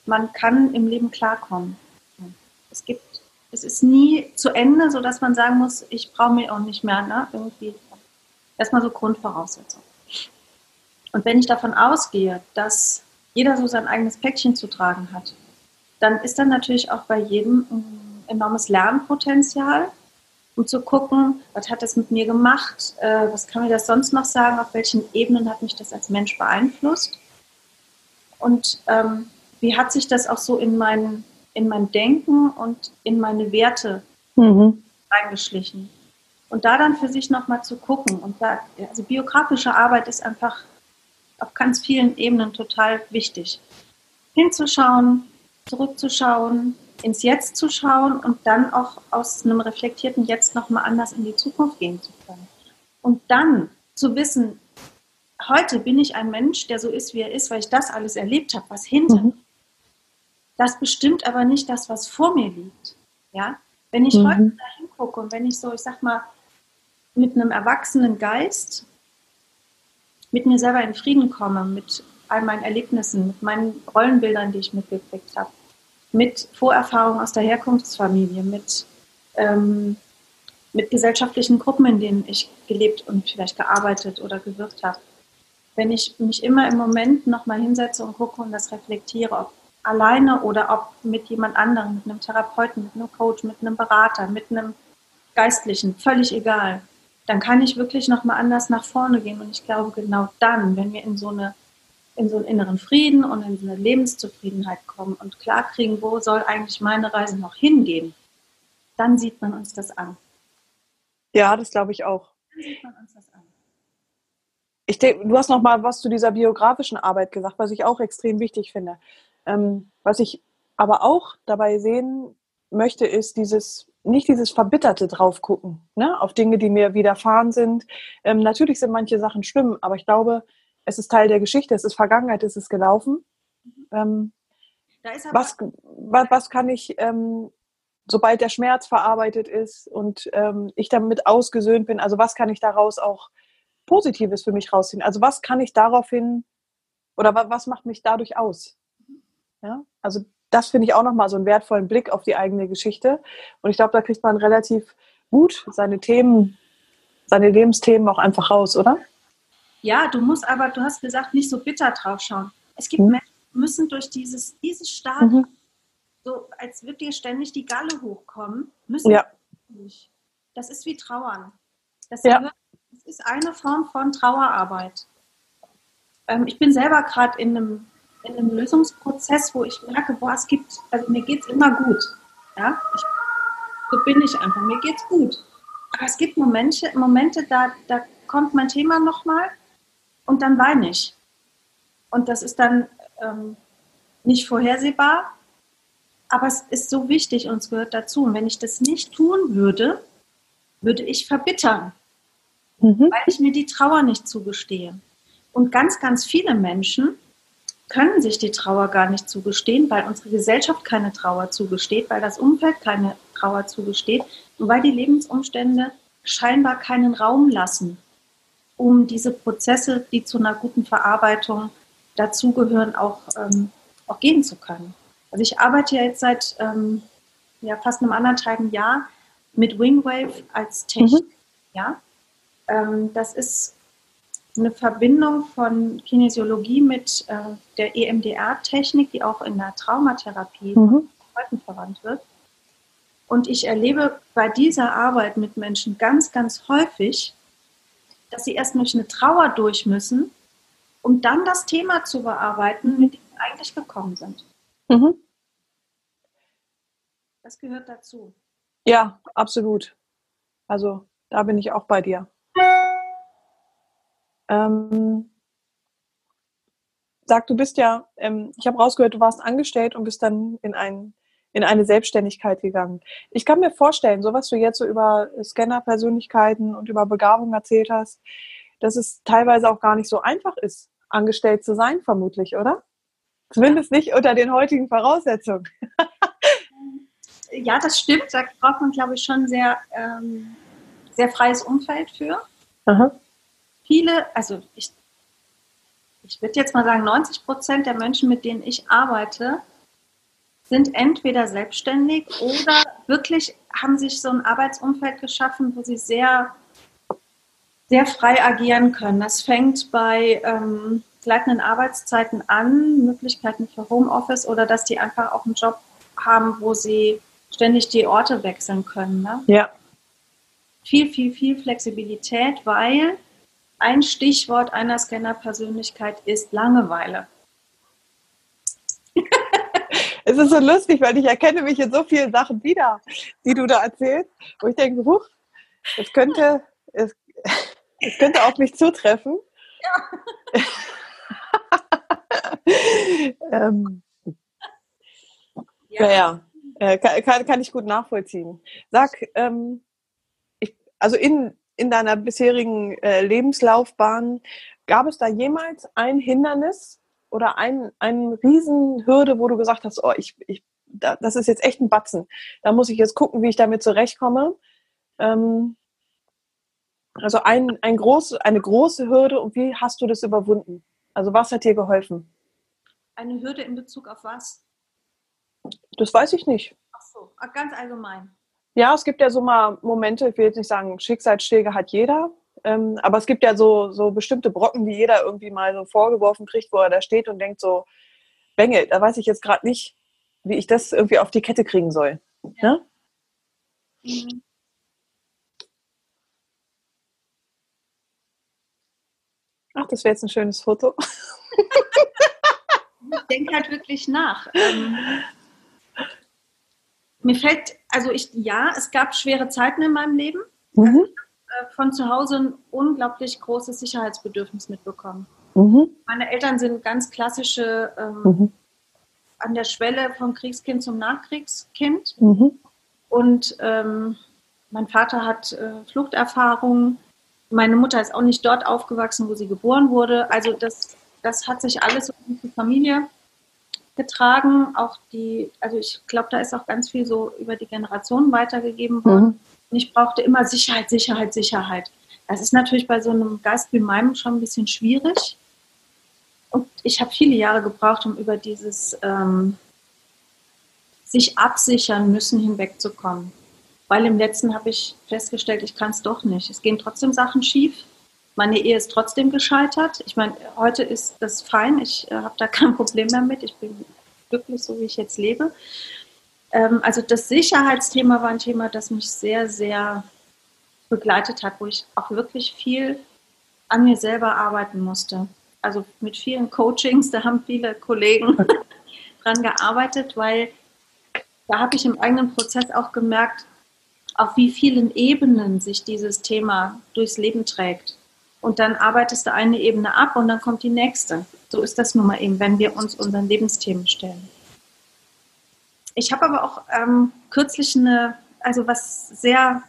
Man kann im Leben klarkommen. Es gibt, es ist nie zu Ende, so dass man sagen muss, ich brauche mir auch nicht mehr, ne? Irgendwie. Erstmal so Grundvoraussetzung. Und wenn ich davon ausgehe, dass jeder so sein eigenes Päckchen zu tragen hat, dann ist dann natürlich auch bei jedem ein enormes Lernpotenzial um zu gucken, was hat das mit mir gemacht, äh, was kann mir das sonst noch sagen, auf welchen Ebenen hat mich das als Mensch beeinflusst und ähm, wie hat sich das auch so in mein, in mein Denken und in meine Werte mhm. eingeschlichen. Und da dann für sich nochmal zu gucken. Und da, also biografische Arbeit ist einfach auf ganz vielen Ebenen total wichtig. Hinzuschauen, zurückzuschauen, ins Jetzt zu schauen und dann auch aus einem reflektierten Jetzt nochmal anders in die Zukunft gehen zu können. Und dann zu wissen, heute bin ich ein Mensch, der so ist, wie er ist, weil ich das alles erlebt habe, was hinter mhm. Das bestimmt aber nicht das, was vor mir liegt. Ja? Wenn ich mhm. heute da hingucke und wenn ich so, ich sag mal, mit einem erwachsenen Geist mit mir selber in Frieden komme, mit all meinen Erlebnissen, mit meinen Rollenbildern, die ich mitgekriegt habe, mit Vorerfahrung aus der Herkunftsfamilie, mit, ähm, mit gesellschaftlichen Gruppen, in denen ich gelebt und vielleicht gearbeitet oder gewirkt habe. Wenn ich mich immer im Moment nochmal hinsetze und gucke und das reflektiere, ob alleine oder ob mit jemand anderem, mit einem Therapeuten, mit einem Coach, mit einem Berater, mit einem Geistlichen, völlig egal, dann kann ich wirklich nochmal anders nach vorne gehen. Und ich glaube, genau dann, wenn wir in so eine in so einen inneren Frieden und in so eine Lebenszufriedenheit kommen und klarkriegen, wo soll eigentlich meine Reise noch hingehen, dann sieht man uns das an. Ja, das glaube ich auch. Dann sieht man uns das an. Ich denke, du hast noch mal was zu dieser biografischen Arbeit gesagt, was ich auch extrem wichtig finde. Ähm, was ich aber auch dabei sehen möchte, ist dieses nicht dieses verbitterte drauf gucken, ne, auf Dinge, die mir widerfahren sind. Ähm, natürlich sind manche Sachen schlimm, aber ich glaube, es ist Teil der Geschichte, es ist Vergangenheit, es ist gelaufen. Ähm, was, was, was, kann ich, ähm, sobald der Schmerz verarbeitet ist und ähm, ich damit ausgesöhnt bin, also was kann ich daraus auch Positives für mich rausziehen? Also was kann ich daraufhin oder was macht mich dadurch aus? Ja, also das finde ich auch nochmal so einen wertvollen Blick auf die eigene Geschichte. Und ich glaube, da kriegt man relativ gut seine Themen, seine Lebensthemen auch einfach raus, oder? Ja, du musst aber, du hast gesagt, nicht so bitter drauf schauen. Es gibt mhm. Menschen, die müssen durch dieses, dieses Stadium, mhm. so als würde dir ständig die Galle hochkommen, müssen ja. nicht. Das ist wie Trauern. Das, ja. gehört, das ist eine Form von Trauerarbeit. Ähm, ich bin selber gerade in einem, in einem Lösungsprozess, wo ich merke, boah, es gibt, also mir geht es immer gut. Ja? Ich, so bin ich einfach, mir geht es gut. Aber es gibt Momente, Momente da, da kommt mein Thema nochmal und dann weine ich. Und das ist dann ähm, nicht vorhersehbar, aber es ist so wichtig und es gehört dazu. Und wenn ich das nicht tun würde, würde ich verbittern, mhm. weil ich mir die Trauer nicht zugestehe. Und ganz, ganz viele Menschen können sich die Trauer gar nicht zugestehen, weil unsere Gesellschaft keine Trauer zugesteht, weil das Umfeld keine Trauer zugesteht und weil die Lebensumstände scheinbar keinen Raum lassen um diese Prozesse, die zu einer guten Verarbeitung dazugehören, auch, ähm, auch gehen zu können. Also ich arbeite ja jetzt seit ähm, ja, fast einem anderthalben Jahr mit Wingwave als Technik. Mhm. Ja? Ähm, das ist eine Verbindung von Kinesiologie mit äh, der EMDR-Technik, die auch in der Traumatherapie mhm. verwandt wird. Und ich erlebe bei dieser Arbeit mit Menschen ganz, ganz häufig, dass sie erst durch eine Trauer durch müssen, um dann das Thema zu bearbeiten, mit dem sie eigentlich gekommen sind. Mhm. Das gehört dazu. Ja, absolut. Also da bin ich auch bei dir. Ähm, sag, du bist ja, ähm, ich habe rausgehört, du warst angestellt und bist dann in ein in eine Selbstständigkeit gegangen. Ich kann mir vorstellen, so was du jetzt so über Scanner-Persönlichkeiten und über Begabung erzählt hast, dass es teilweise auch gar nicht so einfach ist, angestellt zu sein, vermutlich, oder? Zumindest nicht unter den heutigen Voraussetzungen. ja, das stimmt. Da braucht man, glaube ich, schon sehr, ähm, sehr freies Umfeld für. Aha. Viele, also ich, ich würde jetzt mal sagen, 90 Prozent der Menschen, mit denen ich arbeite, sind entweder selbstständig oder wirklich haben sich so ein Arbeitsumfeld geschaffen, wo sie sehr, sehr frei agieren können. Das fängt bei ähm, gleitenden Arbeitszeiten an, Möglichkeiten für Homeoffice oder dass die einfach auch einen Job haben, wo sie ständig die Orte wechseln können. Ne? Ja. Viel, viel, viel Flexibilität, weil ein Stichwort einer Scanner-Persönlichkeit ist Langeweile es ist so lustig, weil ich erkenne mich in so vielen Sachen wieder, die du da erzählst, wo ich denke, huch, es könnte, es, es könnte auf mich zutreffen. Ja. ähm, ja. Naja, äh, kann, kann, ich gut nachvollziehen. Sag, ähm, ich, also in, in deiner bisherigen äh, Lebenslaufbahn, gab es da jemals ein Hindernis, oder ein, eine Riesenhürde, wo du gesagt hast, oh, ich, ich, das ist jetzt echt ein Batzen. Da muss ich jetzt gucken, wie ich damit zurechtkomme. Ähm, also ein, ein groß, eine große Hürde und wie hast du das überwunden? Also was hat dir geholfen? Eine Hürde in Bezug auf was? Das weiß ich nicht. Ach so, ganz allgemein. Ja, es gibt ja so mal Momente, ich will jetzt nicht sagen, Schicksalsschläge hat jeder, ähm, aber es gibt ja so, so bestimmte Brocken, die jeder irgendwie mal so vorgeworfen kriegt, wo er da steht und denkt so, Bengel, da weiß ich jetzt gerade nicht, wie ich das irgendwie auf die Kette kriegen soll. Ja. Ne? Mhm. Ach, das wäre jetzt ein schönes Foto. ich denke halt wirklich nach. Ähm, mir fällt, also ich, ja, es gab schwere Zeiten in meinem Leben. Mhm. Äh, von zu Hause ein unglaublich großes Sicherheitsbedürfnis mitbekommen. Mhm. Meine Eltern sind ganz klassische ähm, mhm. an der Schwelle vom Kriegskind zum Nachkriegskind. Mhm. Und ähm, mein Vater hat äh, Fluchterfahrung. meine Mutter ist auch nicht dort aufgewachsen, wo sie geboren wurde. Also das, das hat sich alles in die Familie getragen. Auch die, also ich glaube, da ist auch ganz viel so über die Generationen weitergegeben worden. Mhm. Und ich brauchte immer Sicherheit, Sicherheit, Sicherheit. Das ist natürlich bei so einem Geist wie meinem schon ein bisschen schwierig. Und ich habe viele Jahre gebraucht, um über dieses ähm, sich absichern müssen hinwegzukommen. Weil im letzten habe ich festgestellt, ich kann es doch nicht. Es gehen trotzdem Sachen schief. Meine Ehe ist trotzdem gescheitert. Ich meine, heute ist das fein. Ich äh, habe da kein Problem damit. Ich bin glücklich, so wie ich jetzt lebe. Ähm, also das Sicherheitsthema war ein Thema, das mich sehr, sehr begleitet hat, wo ich auch wirklich viel an mir selber arbeiten musste. Also mit vielen Coachings, da haben viele Kollegen dran gearbeitet, weil da habe ich im eigenen Prozess auch gemerkt, auf wie vielen Ebenen sich dieses Thema durchs Leben trägt. Und dann arbeitest du eine Ebene ab und dann kommt die nächste. So ist das nun mal eben, wenn wir uns unseren Lebensthemen stellen. Ich habe aber auch ähm, kürzlich eine, also was sehr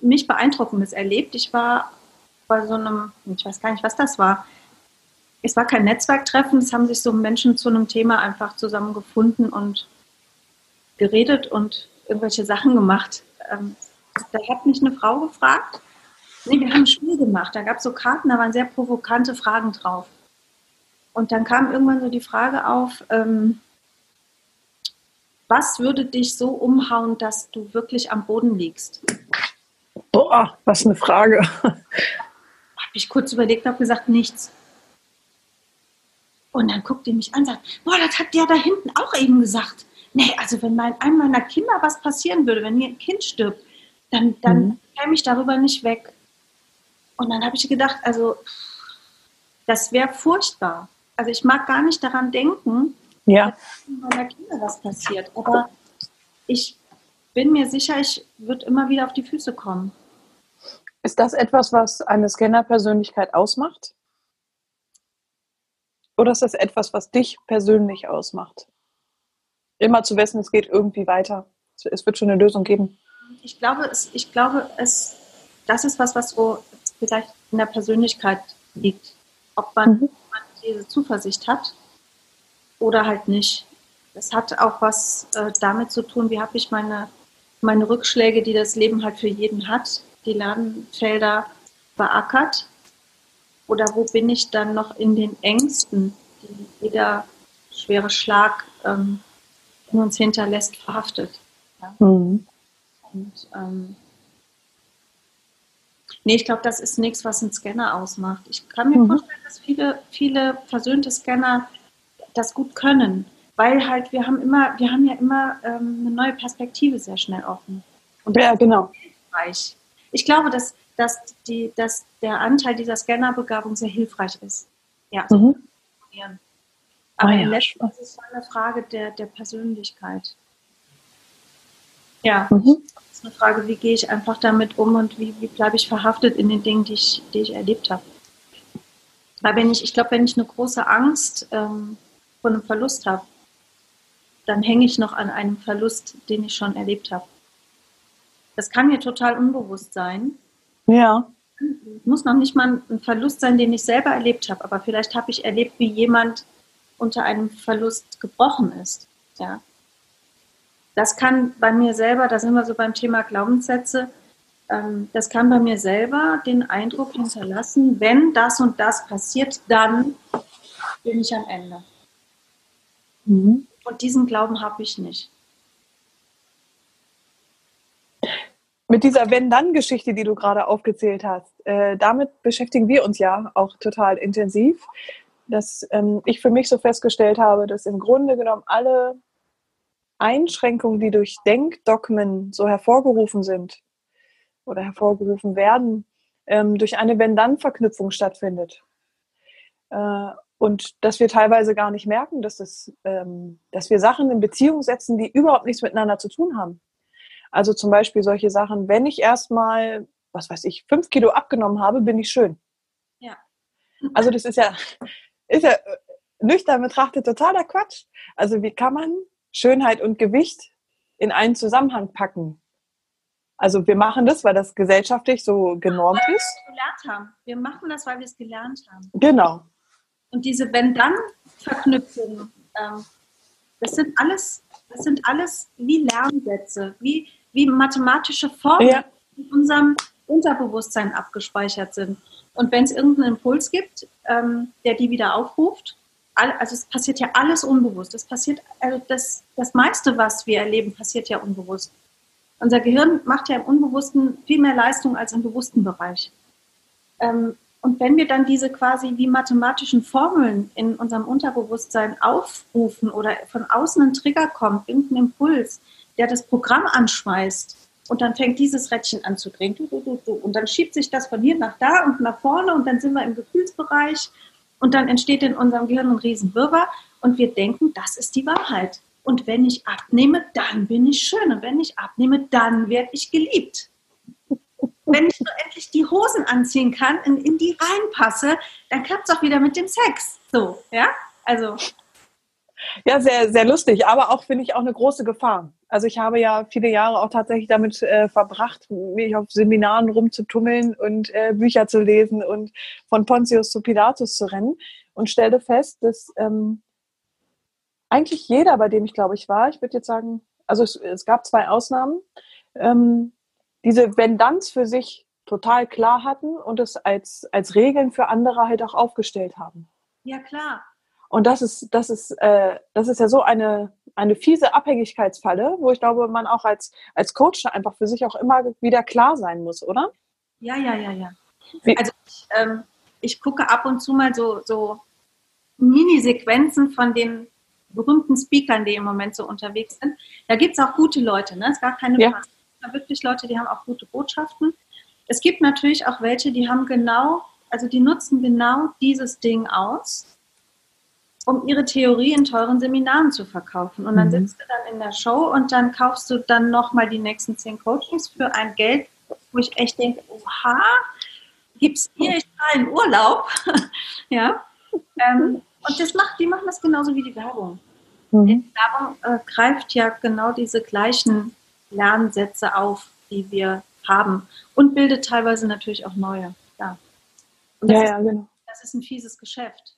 mich beeindruckendes erlebt. Ich war bei so einem, ich weiß gar nicht, was das war. Es war kein Netzwerktreffen, es haben sich so Menschen zu einem Thema einfach zusammengefunden und geredet und irgendwelche Sachen gemacht. Ähm, da hat mich eine Frau gefragt. Nee, wir haben ein Spiel gemacht. Da gab es so Karten, da waren sehr provokante Fragen drauf. Und dann kam irgendwann so die Frage auf, ähm, was würde dich so umhauen, dass du wirklich am Boden liegst? Boah, was eine Frage. Habe ich kurz überlegt und habe gesagt, nichts. Und dann guckt die mich an und sagt, boah, das hat der da hinten auch eben gesagt nee, also wenn mein, einem meiner Kinder was passieren würde, wenn mir ein Kind stirbt, dann, dann mhm. käme ich darüber nicht weg. Und dann habe ich gedacht, also das wäre furchtbar. Also ich mag gar nicht daran denken, ja. dass meiner Kinder was passiert. Aber ich bin mir sicher, ich würde immer wieder auf die Füße kommen. Ist das etwas, was eine Scanner-Persönlichkeit ausmacht? Oder ist das etwas, was dich persönlich ausmacht? immer zu wissen, es geht irgendwie weiter. Es wird schon eine Lösung geben. Ich glaube, es, ich glaube, es, das ist was, was so vielleicht in der Persönlichkeit liegt. Ob man, mhm. diese Zuversicht hat oder halt nicht. Es hat auch was äh, damit zu tun, wie habe ich meine, meine Rückschläge, die das Leben halt für jeden hat, die Ladenfelder beackert. Oder wo bin ich dann noch in den Ängsten, die jeder schwere Schlag ähm, in uns hinterlässt, verhaftet. Ja? Mhm. Und ähm, nee, ich glaube, das ist nichts, was ein Scanner ausmacht. Ich kann mir mhm. vorstellen, dass viele, viele versöhnte Scanner das gut können, weil halt wir haben immer, wir haben ja immer ähm, eine neue Perspektive sehr schnell offen. Und ja, genau. Hilfreich. Ich glaube, dass, dass, die, dass der Anteil dieser Scannerbegabung sehr hilfreich ist. Ja, mhm. Aber ah, ja. letztlich ist es eine Frage der, der Persönlichkeit. Ja, mhm. es ist eine Frage, wie gehe ich einfach damit um und wie, wie bleibe ich verhaftet in den Dingen, die ich, die ich erlebt habe. Weil wenn ich, ich glaube, wenn ich eine große Angst ähm, vor einem Verlust habe, dann hänge ich noch an einem Verlust, den ich schon erlebt habe. Das kann mir total unbewusst sein. Ja. Muss noch nicht mal ein Verlust sein, den ich selber erlebt habe, aber vielleicht habe ich erlebt, wie jemand unter einem Verlust gebrochen ist. Ja. Das kann bei mir selber, da sind wir so beim Thema Glaubenssätze, ähm, das kann bei mir selber den Eindruck hinterlassen, wenn das und das passiert, dann bin ich am Ende. Mhm. Und diesen Glauben habe ich nicht. Mit dieser Wenn-Dann-Geschichte, die du gerade aufgezählt hast, äh, damit beschäftigen wir uns ja auch total intensiv dass ähm, ich für mich so festgestellt habe, dass im Grunde genommen alle Einschränkungen, die durch Denkdogmen so hervorgerufen sind oder hervorgerufen werden, ähm, durch eine Wenn-Dann-Verknüpfung stattfindet. Äh, und dass wir teilweise gar nicht merken, dass, das, ähm, dass wir Sachen in Beziehung setzen, die überhaupt nichts miteinander zu tun haben. Also zum Beispiel solche Sachen, wenn ich erstmal, was weiß ich, fünf Kilo abgenommen habe, bin ich schön. Ja. Also das ist ja, ist ja äh, nüchtern betrachtet totaler Quatsch. Also wie kann man Schönheit und Gewicht in einen Zusammenhang packen? Also wir machen das, weil das gesellschaftlich so genormt weil ist. Wir gelernt haben. Wir machen das, weil wir es gelernt haben. Genau. Und diese Wenn-Dann-Verknüpfungen, ähm, das sind alles, das sind alles wie Lernsätze, wie, wie mathematische Formeln, Ja. die in unserem Unterbewusstsein abgespeichert sind. Und wenn es irgendeinen Impuls gibt, ähm, der die wieder aufruft, all, also es passiert ja alles unbewusst. Es passiert, also das, das meiste, was wir erleben, passiert ja unbewusst. Unser Gehirn macht ja im Unbewussten viel mehr Leistung als im bewussten Bereich. Ähm, und wenn wir dann diese quasi wie mathematischen Formeln in unserem Unterbewusstsein aufrufen oder von außen ein Trigger kommt, irgendein Impuls, der das Programm anschmeißt und dann fängt dieses Rädchen an zu drehen, du, du, du, und dann schiebt sich das von hier nach da und nach vorne und dann sind wir im Gefühlsbereich und dann entsteht in unserem Gehirn ein Riesenwirrwarr und wir denken, das ist die Wahrheit. Und wenn ich abnehme, dann bin ich schön. Und wenn ich abnehme, dann werde ich geliebt. Wenn ich nur endlich die Hosen anziehen kann, in, in die reinpasse, dann klappt es auch wieder mit dem Sex. So, ja? Also, Ja, sehr, sehr lustig, aber auch finde ich auch eine große Gefahr. Also ich habe ja viele Jahre auch tatsächlich damit äh, verbracht, mich auf Seminaren rumzutummeln und äh, Bücher zu lesen und von Pontius zu Pilatus zu rennen und stellte fest, dass ähm, eigentlich jeder, bei dem ich glaube ich war, ich würde jetzt sagen, also es, es gab zwei Ausnahmen, ähm, diese Vendanz für sich total klar hatten und es als, als Regeln für andere halt auch aufgestellt haben. ja klar. Und das ist, das ist, äh, das ist ja so eine, eine fiese Abhängigkeitsfalle, wo ich glaube, man auch als, als Coach da einfach für sich auch immer wieder klar sein muss, oder? Ja, ja, ja, ja. Wie- Also ich, ähm, ich gucke ab und zu mal so, so Mini-Sequenzen von den berühmten Speakern, die im Moment so unterwegs sind. Da gibt es auch gute Leute, ne? Es ist gar keine Ja. Frage. Gibt wirklich Leute, die haben auch gute Botschaften. Es gibt natürlich auch welche, die haben genau, also die nutzen genau dieses Ding aus, um ihre Theorie in teuren Seminaren zu verkaufen. Und dann Mhm. sitzt du dann in der Show und dann kaufst du dann nochmal die nächsten zehn Coachings für ein Geld, wo ich echt denke, oha, gib's mir, ich fahre in Urlaub. ja. Ähm, und das macht, die machen das genauso wie die Werbung. Mhm. Die Werbung äh, greift ja genau diese gleichen Lernsätze auf, die wir haben und bildet teilweise natürlich auch neue. Ja. Ja, ja, genau. das ist ein fieses Geschäft.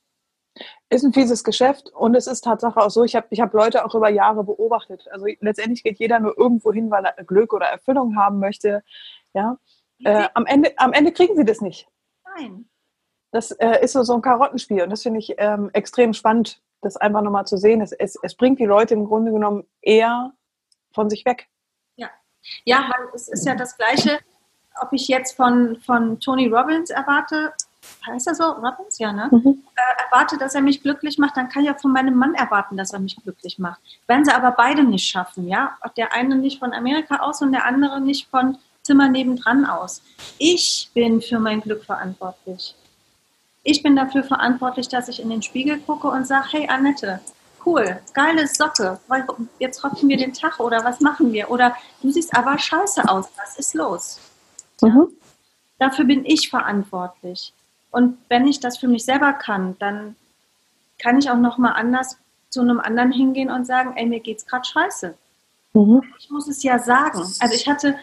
Ist ein fieses Geschäft und es ist Tatsache auch so, ich habe ich hab Leute auch über Jahre beobachtet. Also letztendlich geht jeder nur irgendwo hin, weil er Glück oder Erfüllung haben möchte. Ja. Äh, am, Ende, am Ende kriegen sie das nicht. Nein. Das äh, ist so, so ein Karottenspiel und das finde ich ähm, extrem spannend, das einfach nochmal zu sehen. Es, es, es bringt die Leute im Grunde genommen eher von sich weg. Ja, weil es ist ja das Gleiche, ob ich jetzt von, von Tony Robbins erwarte, heißt er so? Robbins? Ja, ne? Mhm. Äh, erwarte, dass er mich glücklich macht, dann kann ich auch von meinem Mann erwarten, dass er mich glücklich macht. Werden sie aber beide nicht schaffen, ja? Der eine nicht von Amerika aus und der andere nicht von Zimmer nebendran aus. Ich bin für mein Glück verantwortlich. Ich bin dafür verantwortlich, dass ich in den Spiegel gucke und sage, hey Annette, cool, geile Socke, jetzt rocken wir den Tag oder was machen wir? Oder du siehst aber scheiße aus, was ist los? Mhm. Dafür bin ich verantwortlich. Und wenn ich das für mich selber kann, dann kann ich auch noch mal anders zu einem anderen hingehen und sagen, ey, mir geht's gerade scheiße. Mhm. Ich muss es ja sagen. Also ich hatte,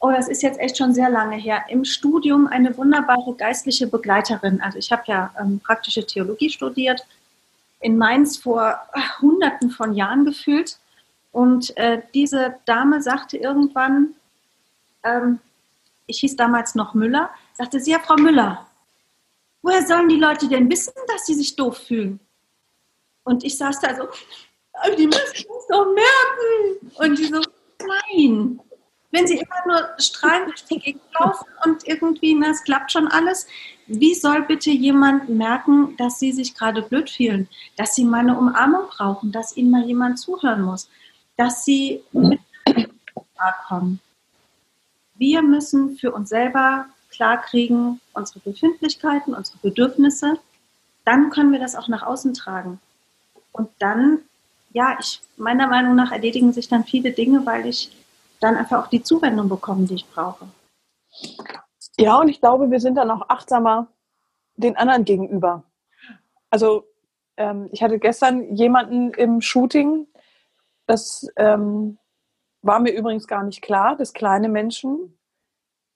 oh, das ist jetzt echt schon sehr lange her, im Studium eine wunderbare geistliche Begleiterin. Also ich habe ja ähm, praktische Theologie studiert, in Mainz vor ach, hunderten von Jahren gefühlt. Und äh, diese Dame sagte irgendwann, ähm, ich hieß damals noch Müller, sagte sie, ja, Frau Müller, woher sollen die Leute denn wissen, dass sie sich doof fühlen? Und ich saß da so, die müssen es doch merken. Und die so, nein. Wenn sie immer nur strahlend durch die Gegend laufen und irgendwie, na, es klappt schon alles, wie soll bitte jemand merken, dass sie sich gerade blöd fühlen, dass sie mal eine Umarmung brauchen, dass ihnen mal jemand zuhören muss, dass sie mit kommen. Wir müssen für uns selber klarkriegen, unsere Befindlichkeiten, unsere Bedürfnisse. Dann können wir das auch nach außen tragen. Und dann, ja, ich, meiner Meinung nach erledigen sich dann viele Dinge, weil ich dann einfach auch die Zuwendung bekomme, die ich brauche. Ja, und ich glaube, wir sind dann auch achtsamer den anderen gegenüber. Also ähm, ich hatte gestern jemanden im Shooting, das, ähm, war mir übrigens gar nicht klar, dass kleine Menschen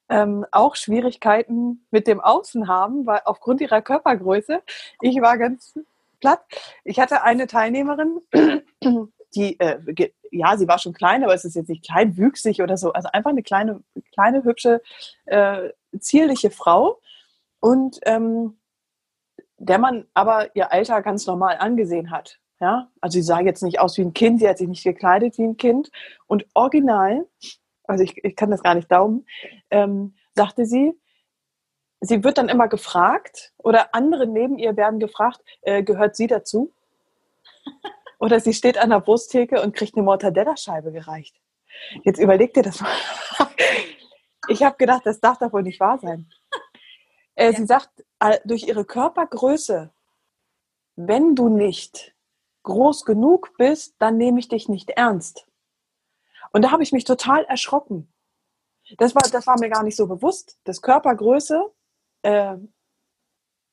ähm, auch Schwierigkeiten mit dem Außen haben, weil aufgrund ihrer Körpergröße. Ich war ganz platt. Ich hatte eine Teilnehmerin, die, äh, ja, sie war schon klein, aber es ist jetzt nicht kleinwüchsig oder so. Also einfach eine kleine, kleine hübsche, äh, zierliche Frau. Und ähm, der man aber ihr Alter ganz normal angesehen hat. Ja, also sie sah jetzt nicht aus wie ein Kind, sie hat sich nicht gekleidet wie ein Kind. Und original, also ich, ich kann das gar nicht daumen, ähm, sagte sie, sie wird dann immer gefragt oder andere neben ihr werden gefragt, äh, gehört sie dazu? Oder sie steht an der Wursttheke und kriegt eine Mortadella-Scheibe gereicht. Jetzt überleg dir das mal. Ich habe gedacht, das darf doch wohl nicht wahr sein. Äh, sie sagt, durch ihre Körpergröße, wenn du nicht groß genug bist, dann nehme ich dich nicht ernst. Und da habe ich mich total erschrocken. Das war, das war mir gar nicht so bewusst, dass Körpergröße äh,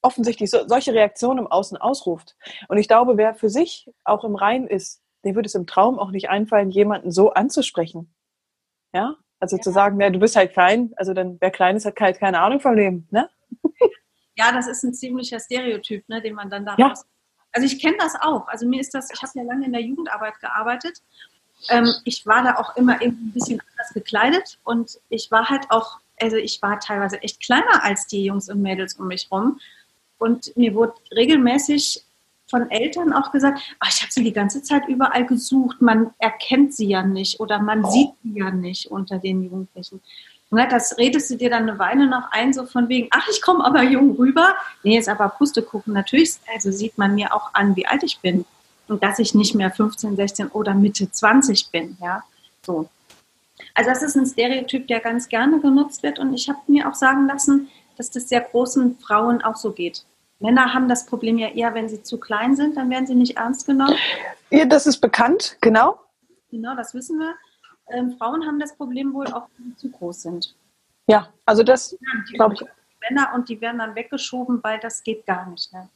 offensichtlich so, solche Reaktionen im Außen ausruft. Und ich glaube, wer für sich auch im Rein ist, dem würde es im Traum auch nicht einfallen, jemanden so anzusprechen. Ja, also ja. zu sagen, ja, du bist halt klein, also dann wer klein ist, hat halt keine Ahnung vom Leben, ne? Ja, das ist ein ziemlicher Stereotyp, ne, den man dann daraus. Ja. Also ich kenne das auch. Also mir ist das, ich habe ja lange in der Jugendarbeit gearbeitet. Ähm, ich war da auch immer irgendwie ein bisschen anders gekleidet und ich war halt auch, also ich war teilweise echt kleiner als die Jungs und Mädels um mich rum. Und mir wurde regelmäßig von Eltern auch gesagt, ach, ich habe sie die ganze Zeit überall gesucht, man erkennt sie ja nicht oder man sieht sie ja nicht unter den Jugendlichen. Und das redest du dir dann eine Weile noch ein, so von wegen, ach, ich komme aber jung rüber. Nee, ist aber Pustekuchen. Natürlich, also sieht man mir auch an, wie alt ich bin. Und dass ich nicht mehr 15, 16 oder Mitte 20 bin, ja. So. Also das ist ein Stereotyp, der ganz gerne genutzt wird. Und ich habe mir auch sagen lassen, dass das sehr großen Frauen auch so geht. Männer haben das Problem ja eher, wenn sie zu klein sind, dann werden sie nicht ernst genommen. Ja, das ist bekannt, genau. Genau, das wissen wir. Ähm, Frauen haben das Problem wohl auch, wenn sie zu groß sind. Ja, also das glaube ich. Männer und die werden dann weggeschoben, weil das geht gar nicht. Ne?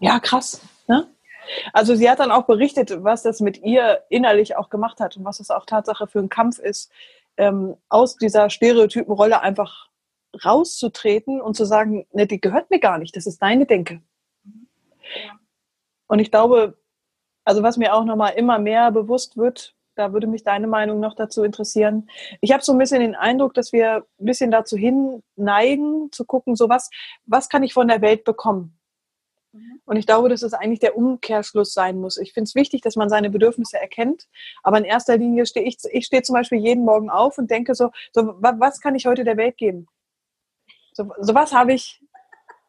Ja, krass. Ne? Also sie hat dann auch berichtet, was das mit ihr innerlich auch gemacht hat und was das auch Tatsache für ein Kampf ist, ähm, aus dieser Stereotypenrolle einfach rauszutreten und zu sagen, ne, die gehört mir gar nicht, das ist deine Denke. Ja. Und ich glaube, also was mir auch nochmal immer mehr bewusst wird, da würde mich deine Meinung noch dazu interessieren. Ich habe so ein bisschen den Eindruck, dass wir ein bisschen dazu hin neigen, zu gucken, so was, was kann ich von der Welt bekommen? Und ich glaube, dass es eigentlich der Umkehrschluss sein muss. Ich finde es wichtig, dass man seine Bedürfnisse erkennt. Aber in erster Linie stehe ich, ich stehe zum Beispiel jeden Morgen auf und denke so, so was kann ich heute der Welt geben? So, so was habe ich,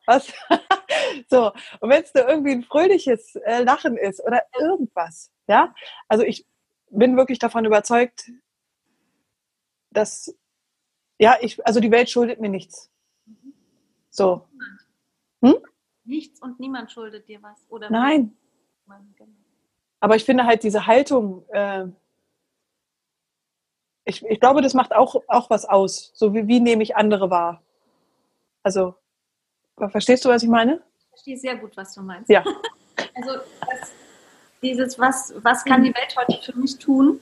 was? so, und wenn es da irgendwie ein fröhliches äh, Lachen ist oder irgendwas, ja? Also ich bin wirklich davon überzeugt, dass, ja, ich, also die Welt schuldet mir nichts. So. Hm? Nichts und niemand schuldet dir was, oder? Nein. Genau. Aber ich finde halt diese Haltung, äh, ich, ich glaube, das macht auch, auch was aus. So wie, wie nehme ich andere wahr? Also, verstehst du, was ich meine? Ich verstehe sehr gut, was du meinst. Ja. also, das, dieses, was, was kann die Welt heute für mich tun?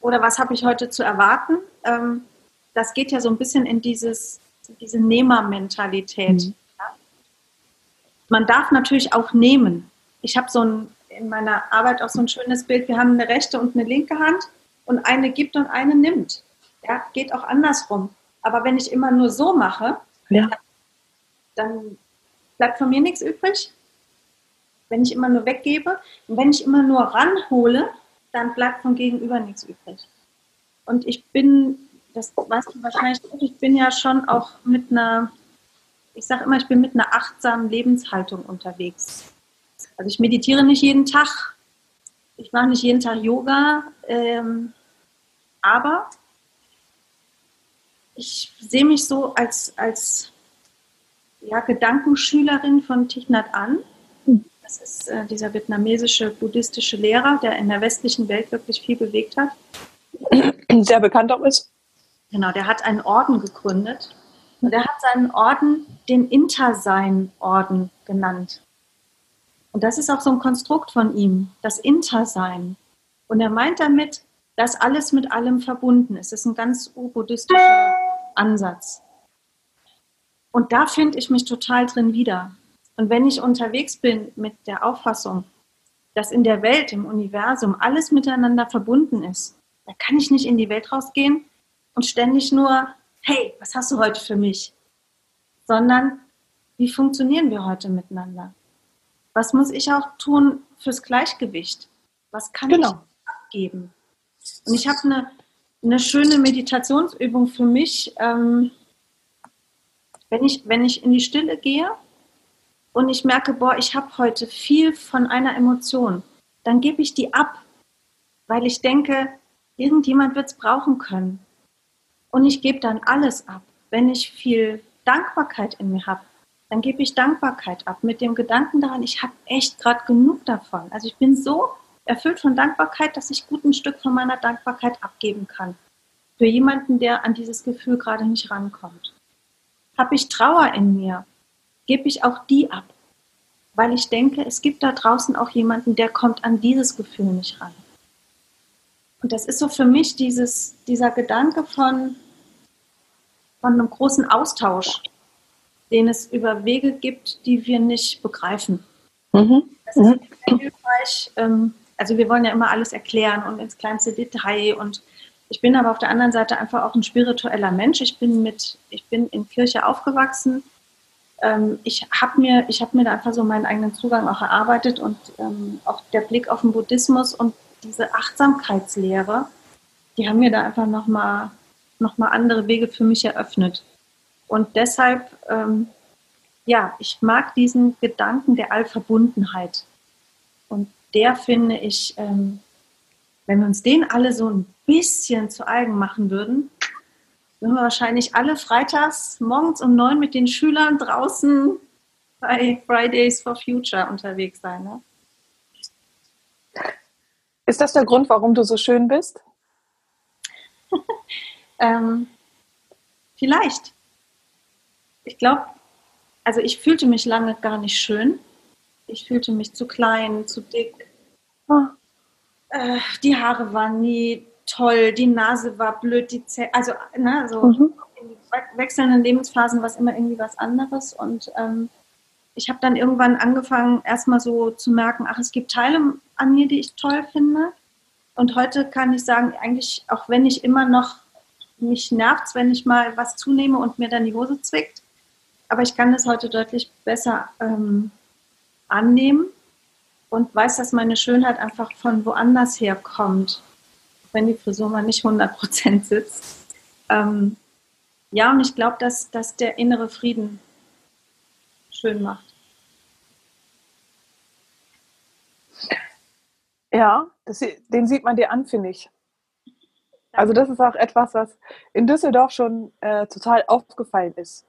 Oder was habe ich heute zu erwarten? Ähm, das geht ja so ein bisschen in dieses, diese Nehmermentalität. Mhm. Man darf natürlich auch nehmen. Ich habe so ein, in meiner Arbeit auch so ein schönes Bild. Wir haben eine rechte und eine linke Hand und eine gibt und eine nimmt. Ja, geht auch andersrum. Aber wenn ich immer nur so mache, ja. dann bleibt von mir nichts übrig wenn ich immer nur weggebe und wenn ich immer nur ranhole, dann bleibt vom Gegenüber nichts übrig. Und ich bin, das weißt du wahrscheinlich, ich bin ja schon auch mit einer, ich sage immer, ich bin mit einer achtsamen Lebenshaltung unterwegs. Also ich meditiere nicht jeden Tag, ich mache nicht jeden Tag Yoga, ähm, aber ich sehe mich so als, als ja, Gedankenschülerin von Thich Nhat Hanh das ist äh, dieser vietnamesische buddhistische Lehrer, der in der westlichen Welt wirklich viel bewegt hat. Sehr bekannt auch ist. Genau, der hat einen Orden gegründet. Und er hat seinen Orden den Intersein-Orden genannt. Und das ist auch so ein Konstrukt von ihm, das Intersein. Und er meint damit, dass alles mit allem verbunden ist. Das ist ein ganz buddhistischer Ansatz. Und da finde ich mich total drin wieder. Und wenn ich unterwegs bin mit der Auffassung, dass in der Welt, im Universum alles miteinander verbunden ist, da kann ich nicht in die Welt rausgehen und ständig nur, hey, was hast du heute für mich? Sondern, wie funktionieren wir heute miteinander? Was muss ich auch tun fürs Gleichgewicht? Was kann genau. ich abgeben? Und ich habe eine, eine schöne Meditationsübung für mich, ähm, wenn, ich, wenn ich in die Stille gehe und ich merke, boah, ich habe heute viel von einer Emotion, dann gebe ich die ab, weil ich denke, irgendjemand wird es brauchen können. Und ich gebe dann alles ab. Wenn ich viel Dankbarkeit in mir habe, dann gebe ich Dankbarkeit ab mit dem Gedanken daran, ich habe echt gerade genug davon. Also ich bin so erfüllt von Dankbarkeit, dass ich gut ein Stück von meiner Dankbarkeit abgeben kann. Für jemanden, der an dieses Gefühl gerade nicht rankommt. Habe ich Trauer in mir, gebe ich auch die ab. Weil ich denke, es gibt da draußen auch jemanden, der kommt an dieses Gefühl nicht ran. Und das ist so für mich dieses, dieser Gedanke von, von einem großen Austausch, den es über Wege gibt, die wir nicht begreifen. Mhm. Das ist sehr hilfreich. Ähm, also wir wollen ja immer alles erklären und ins kleinste Detail und ich bin aber auf der anderen Seite einfach auch ein spiritueller Mensch. Ich bin mit, ich bin in Kirche aufgewachsen. Ähm, ich habe mir, ich habe mir da einfach so meinen eigenen Zugang auch erarbeitet und ähm, auch der Blick auf den Buddhismus und diese Achtsamkeitslehre, die haben mir da einfach nochmal noch mal andere Wege für mich eröffnet. Und deshalb, ähm, ja, ich mag diesen Gedanken der Allverbundenheit. Und der finde ich, ähm, wenn wir uns den alle so ein bisschen zu eigen machen würden, würden wir wahrscheinlich alle freitags morgens um neun mit den Schülern draußen bei Fridays for Future unterwegs sein. Ne? Ist das der Grund, warum du so schön bist? Ähm, vielleicht. Ich glaube, also ich fühlte mich lange gar nicht schön. Ich fühlte mich zu klein, zu dick. Oh. Äh, die Haare waren nie toll, die Nase war blöd, die Zähne, also ne, so mhm. in wechselnden Lebensphasen war es immer irgendwie was anderes und ähm, ich habe dann irgendwann angefangen, erstmal so zu merken, ach, es gibt Teile an mir, die ich toll finde. Und heute kann ich sagen, eigentlich, auch wenn ich immer noch mich nervt, wenn ich mal was zunehme und mir dann die Hose zwickt, aber ich kann das heute deutlich besser ähm, annehmen und weiß, dass meine Schönheit einfach von woanders herkommt, wenn die Frisur mal nicht 100% sitzt. Ähm, ja, und ich glaube, dass, dass der innere Frieden schön macht. Ja, das, den sieht man dir an, finde ich. Also das ist auch etwas, was in Düsseldorf schon äh, total aufgefallen ist.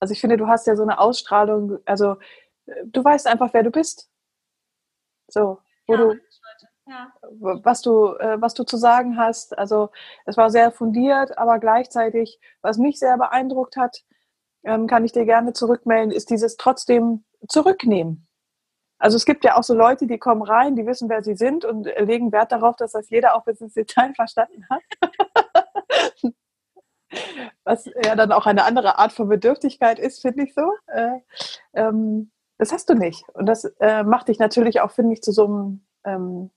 Also ich finde, du hast ja so eine Ausstrahlung, also äh, du weißt einfach, wer du bist. So, wo ja, du, ja. was du, äh, was du zu sagen hast. Also es war sehr fundiert, aber gleichzeitig, was mich sehr beeindruckt hat, ähm, kann ich dir gerne zurückmelden, ist dieses trotzdem zurücknehmen. Also es gibt ja auch so Leute, die kommen rein, die wissen, wer sie sind und legen Wert darauf, dass das jeder auch bis ins Detail verstanden hat. Was ja dann auch eine andere Art von Bedürftigkeit ist, finde ich so. Äh, ähm, das hast du nicht. Und das äh, macht dich natürlich auch, finde ich, zu so einem ähm,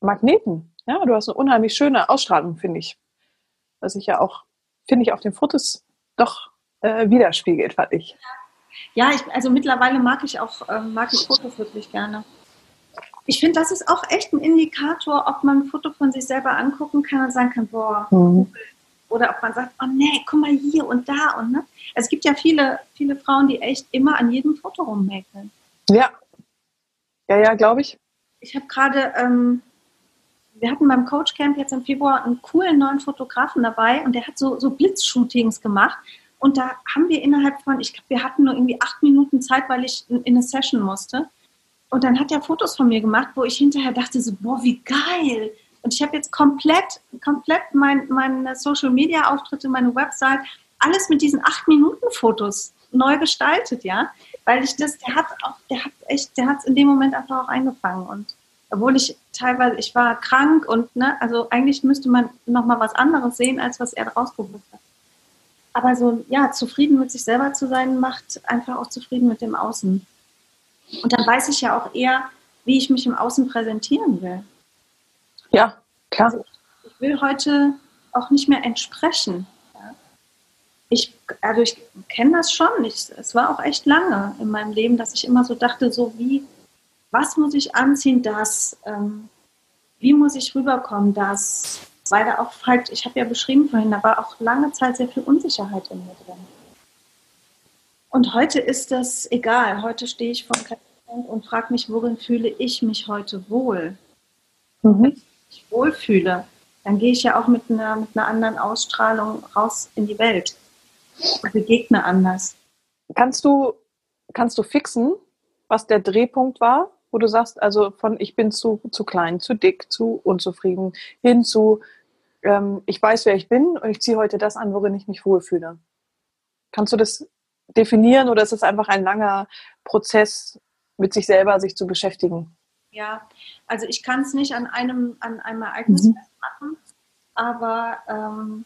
Magneten. Ja, du hast eine unheimlich schöne Ausstrahlung, finde ich. Was sich ja auch, finde ich, auf den Fotos doch äh, widerspiegelt, fand ich. Ja, ich, also mittlerweile mag ich auch äh, mag ich Fotos wirklich gerne. Ich finde, das ist auch echt ein Indikator, ob man ein Foto von sich selber angucken kann und sagen kann, boah, mhm. oder ob man sagt, oh nee, guck mal hier und da und ne. Es gibt ja viele, viele Frauen, die echt immer an jedem Foto rummäkeln. Ja. Ja, ja, glaube ich. Ich habe gerade, ähm, wir hatten beim Coach Camp jetzt im Februar einen coolen neuen Fotografen dabei und der hat so, so Blitzshootings gemacht und da haben wir innerhalb von, ich glaube, wir hatten nur irgendwie acht Minuten Zeit, weil ich in, eine Session musste. Und dann hat er Fotos von mir gemacht, wo ich hinterher dachte so, boah, wie geil. Und ich habe jetzt komplett, komplett mein, meine Social Media Auftritte, meine Website, alles mit diesen acht Minuten Fotos neu gestaltet, ja. Weil ich das, der hat auch, der hat echt, der hat es in dem Moment einfach auch eingefangen. Und Obwohl ich teilweise, ich war krank und, ne, also eigentlich müsste man nochmal was anderes sehen, als was er rausgebracht hat. Aber so, ja, zufrieden mit sich selber zu sein, macht einfach auch zufrieden mit dem Außen. Und dann weiß ich ja auch eher, wie ich mich im Außen präsentieren will. Ja, klar. Also ich will heute auch nicht mehr entsprechen. Ich, also ich kenne das schon. Ich, es war auch echt lange in meinem Leben, dass ich immer so dachte, so wie, was muss ich anziehen, das, ähm, wie muss ich rüberkommen, das, weil da auch halt, ich habe ja beschrieben vorhin, da war auch lange Zeit sehr viel Unsicherheit in mir drin. Und heute ist das egal. Heute stehe ich vor dem und frage mich, worin fühle ich mich heute wohl? Mhm. Wenn ich mich wohlfühle, dann gehe ich ja auch mit einer, mit einer anderen Ausstrahlung raus in die Welt und begegne anders. Kannst du, kannst du fixen, was der Drehpunkt war, wo du sagst, also von ich bin zu, zu klein, zu dick, zu unzufrieden, hin zu ähm, ich weiß, wer ich bin und ich ziehe heute das an, worin ich mich wohlfühle. Kannst du das definieren oder ist es einfach ein langer Prozess, mit sich selber sich zu beschäftigen? Ja, also ich kann es nicht an einem, an einem Ereignis mhm. festmachen, aber ähm,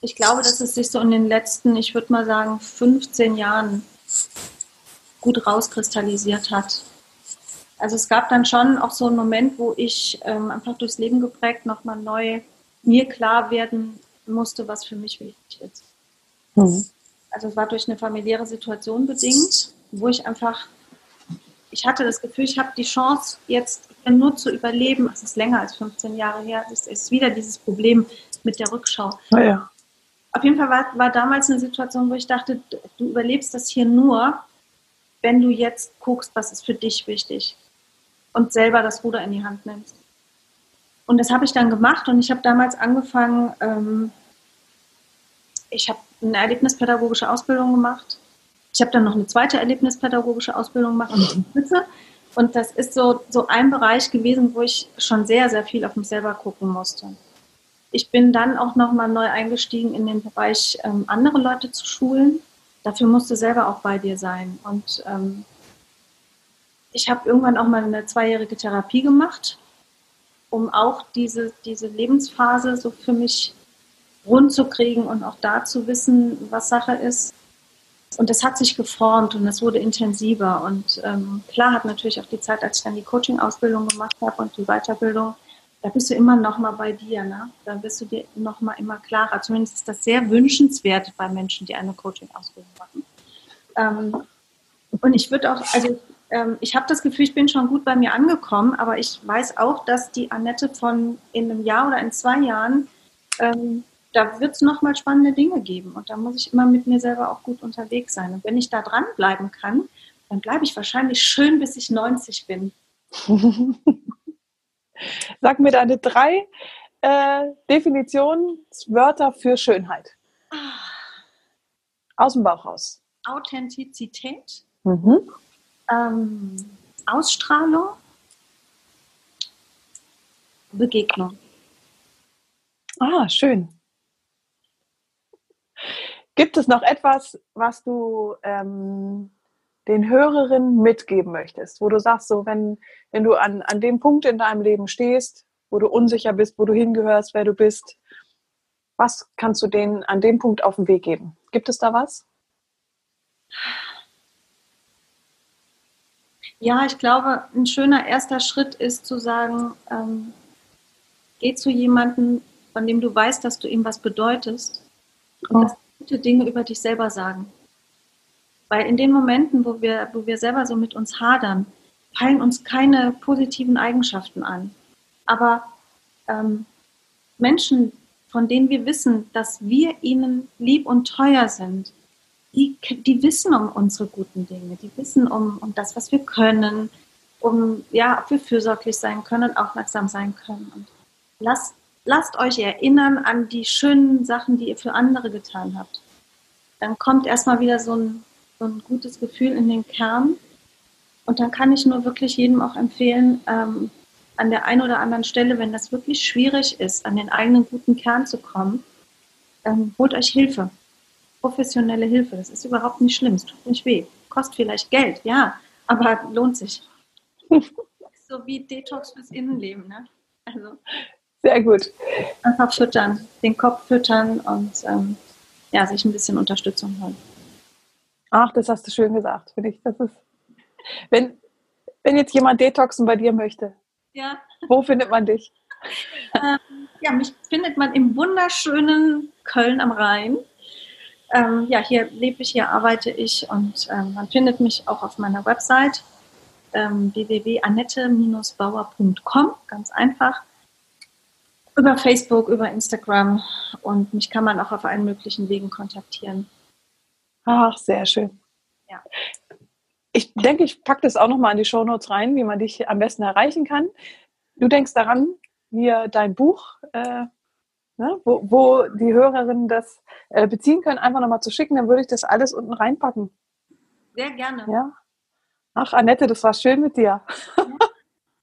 ich glaube, dass es sich so in den letzten, ich würde mal sagen, 15 Jahren gut rauskristallisiert hat. Also es gab dann schon auch so einen Moment, wo ich ähm, einfach durchs Leben geprägt nochmal neu mir klar werden musste, was für mich wichtig ist. Mhm. Also es war durch eine familiäre Situation bedingt, wo ich einfach, ich hatte das Gefühl, ich habe die Chance jetzt nur zu überleben. Es ist länger als 15 Jahre her. Es ist wieder dieses Problem mit der Rückschau. Ja, Auf jeden Fall war, war damals eine Situation, wo ich dachte, du überlebst das hier nur, wenn du jetzt guckst, was ist für dich wichtig und selber das Ruder in die Hand nimmst. Und das habe ich dann gemacht und ich habe damals angefangen, ähm, ich habe eine erlebnispädagogische Ausbildung gemacht. Ich habe dann noch eine zweite erlebnispädagogische Ausbildung gemacht und das ist so, so ein Bereich gewesen, wo ich schon sehr, sehr viel auf mich selber gucken musste. Ich bin dann auch nochmal neu eingestiegen in den Bereich, ähm, andere Leute zu schulen. Dafür musst du selber auch bei dir sein. Und ähm, ich habe irgendwann auch mal eine zweijährige Therapie gemacht, um auch diese, diese Lebensphase so für mich rund zu kriegen und auch da zu wissen, was Sache ist. Und das hat sich geformt und es wurde intensiver. Und ähm, klar hat natürlich auch die Zeit, als ich dann die Coaching-Ausbildung gemacht habe und die Weiterbildung, da bist du immer noch mal bei dir. Ne? Da bist du dir noch mal immer klarer. Zumindest ist das sehr wünschenswert bei Menschen, die eine Coaching-Ausbildung machen. Ähm, und ich würde auch, also ähm, ich habe das Gefühl, ich bin schon gut bei mir angekommen, aber ich weiß auch, dass die Annette von in einem Jahr oder in zwei Jahren ähm, da wird es nochmal spannende Dinge geben. Und da muss ich immer mit mir selber auch gut unterwegs sein. Und wenn ich da dranbleiben kann, dann bleibe ich wahrscheinlich schön, bis ich 90 bin. Sag mir deine drei äh, Definitionswörter für Schönheit. Ah. Aus dem Bauch raus. Authentizität, mhm. ähm, Ausstrahlung, Begegnung. Ah, schön. Gibt es noch etwas, was du ähm, den Hörerinnen mitgeben möchtest, wo du sagst, so wenn, wenn du an, an dem Punkt in deinem Leben stehst, wo du unsicher bist, wo du hingehörst, wer du bist, was kannst du denen an dem Punkt auf den Weg geben? Gibt es da was? Ja, ich glaube, ein schöner erster Schritt ist zu sagen, ähm, geh zu jemandem, von dem du weißt, dass du ihm was bedeutest und oh. dass gute Dinge über dich selber sagen. Weil in den Momenten, wo wir, wo wir selber so mit uns hadern, fallen uns keine positiven Eigenschaften an. Aber ähm, Menschen, von denen wir wissen, dass wir ihnen lieb und teuer sind, die, die wissen um unsere guten Dinge, die wissen um, um das, was wir können, um, ja, ob wir fürsorglich sein können und aufmerksam sein können. Und lasst lasst euch erinnern an die schönen Sachen, die ihr für andere getan habt. Dann kommt erstmal wieder so ein, so ein gutes Gefühl in den Kern. Und dann kann ich nur wirklich jedem auch empfehlen, ähm, an der einen oder anderen Stelle, wenn das wirklich schwierig ist, an den eigenen guten Kern zu kommen, ähm, holt euch Hilfe. Professionelle Hilfe. Das ist überhaupt nicht schlimm. Es tut nicht weh. Kostet vielleicht Geld, ja. Aber lohnt sich. so wie Detox fürs Innenleben. Ne? Also Sehr gut. einfach füttern, den Kopf füttern und ähm, ja, sich ein bisschen Unterstützung holen. Ach, das hast du schön gesagt, finde ich. Das ist, wenn, wenn jetzt jemand Detoxen bei dir möchte, Ja, wo findet man dich? ähm, ja, mich findet man im wunderschönen Köln am Rhein. Ähm, ja, hier lebe ich, hier arbeite ich und ähm, man findet mich auch auf meiner Website ähm, www.annette-bauer.com, ganz einfach. Über Facebook, über Instagram und mich kann man auch auf allen möglichen Wegen kontaktieren. Ach, sehr schön. Ja. Ich denke, ich packe das auch nochmal in die Shownotes rein, wie man dich am besten erreichen kann. Du denkst daran, mir dein Buch, äh, ne, wo, wo die Hörerinnen das äh, beziehen können, einfach nochmal zu schicken, dann würde ich das alles unten reinpacken. Sehr gerne. Ja? Ach, Annette, das war schön mit dir.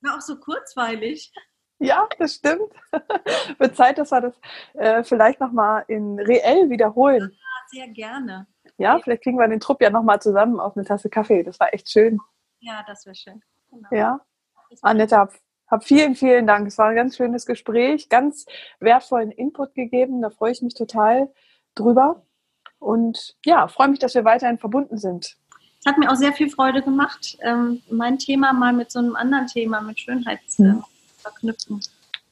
War auch so kurzweilig. Ja, das stimmt. Wird Zeit, dass wir das äh, vielleicht nochmal in reell wiederholen. Sehr gerne. Ja, vielleicht kriegen wir den Trupp ja nochmal zusammen auf eine Tasse Kaffee. Das war echt schön. Ja, das wäre schön. Genau. Ja. Annette, hab, hab vielen, vielen Dank. Es war ein ganz schönes Gespräch, ganz wertvollen Input gegeben. Da freue ich mich total drüber. Und ja, freue mich, dass wir weiterhin verbunden sind. Es hat mir auch sehr viel Freude gemacht, ähm, mein Thema mal mit so einem anderen Thema, mit Schönheit zu Mhm. verknüpfen.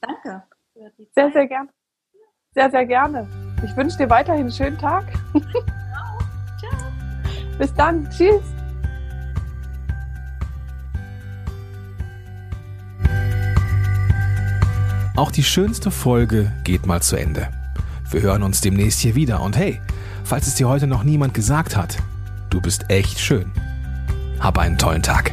Danke. Für die Sehr, sehr gerne. Sehr, sehr gerne. Ich wünsche dir weiterhin einen schönen Tag. Bis dann. Tschüss. Auch die schönste Folge geht mal zu Ende. Wir hören uns demnächst hier wieder und hey, falls es dir heute noch niemand gesagt hat, du bist echt schön. Hab einen tollen Tag.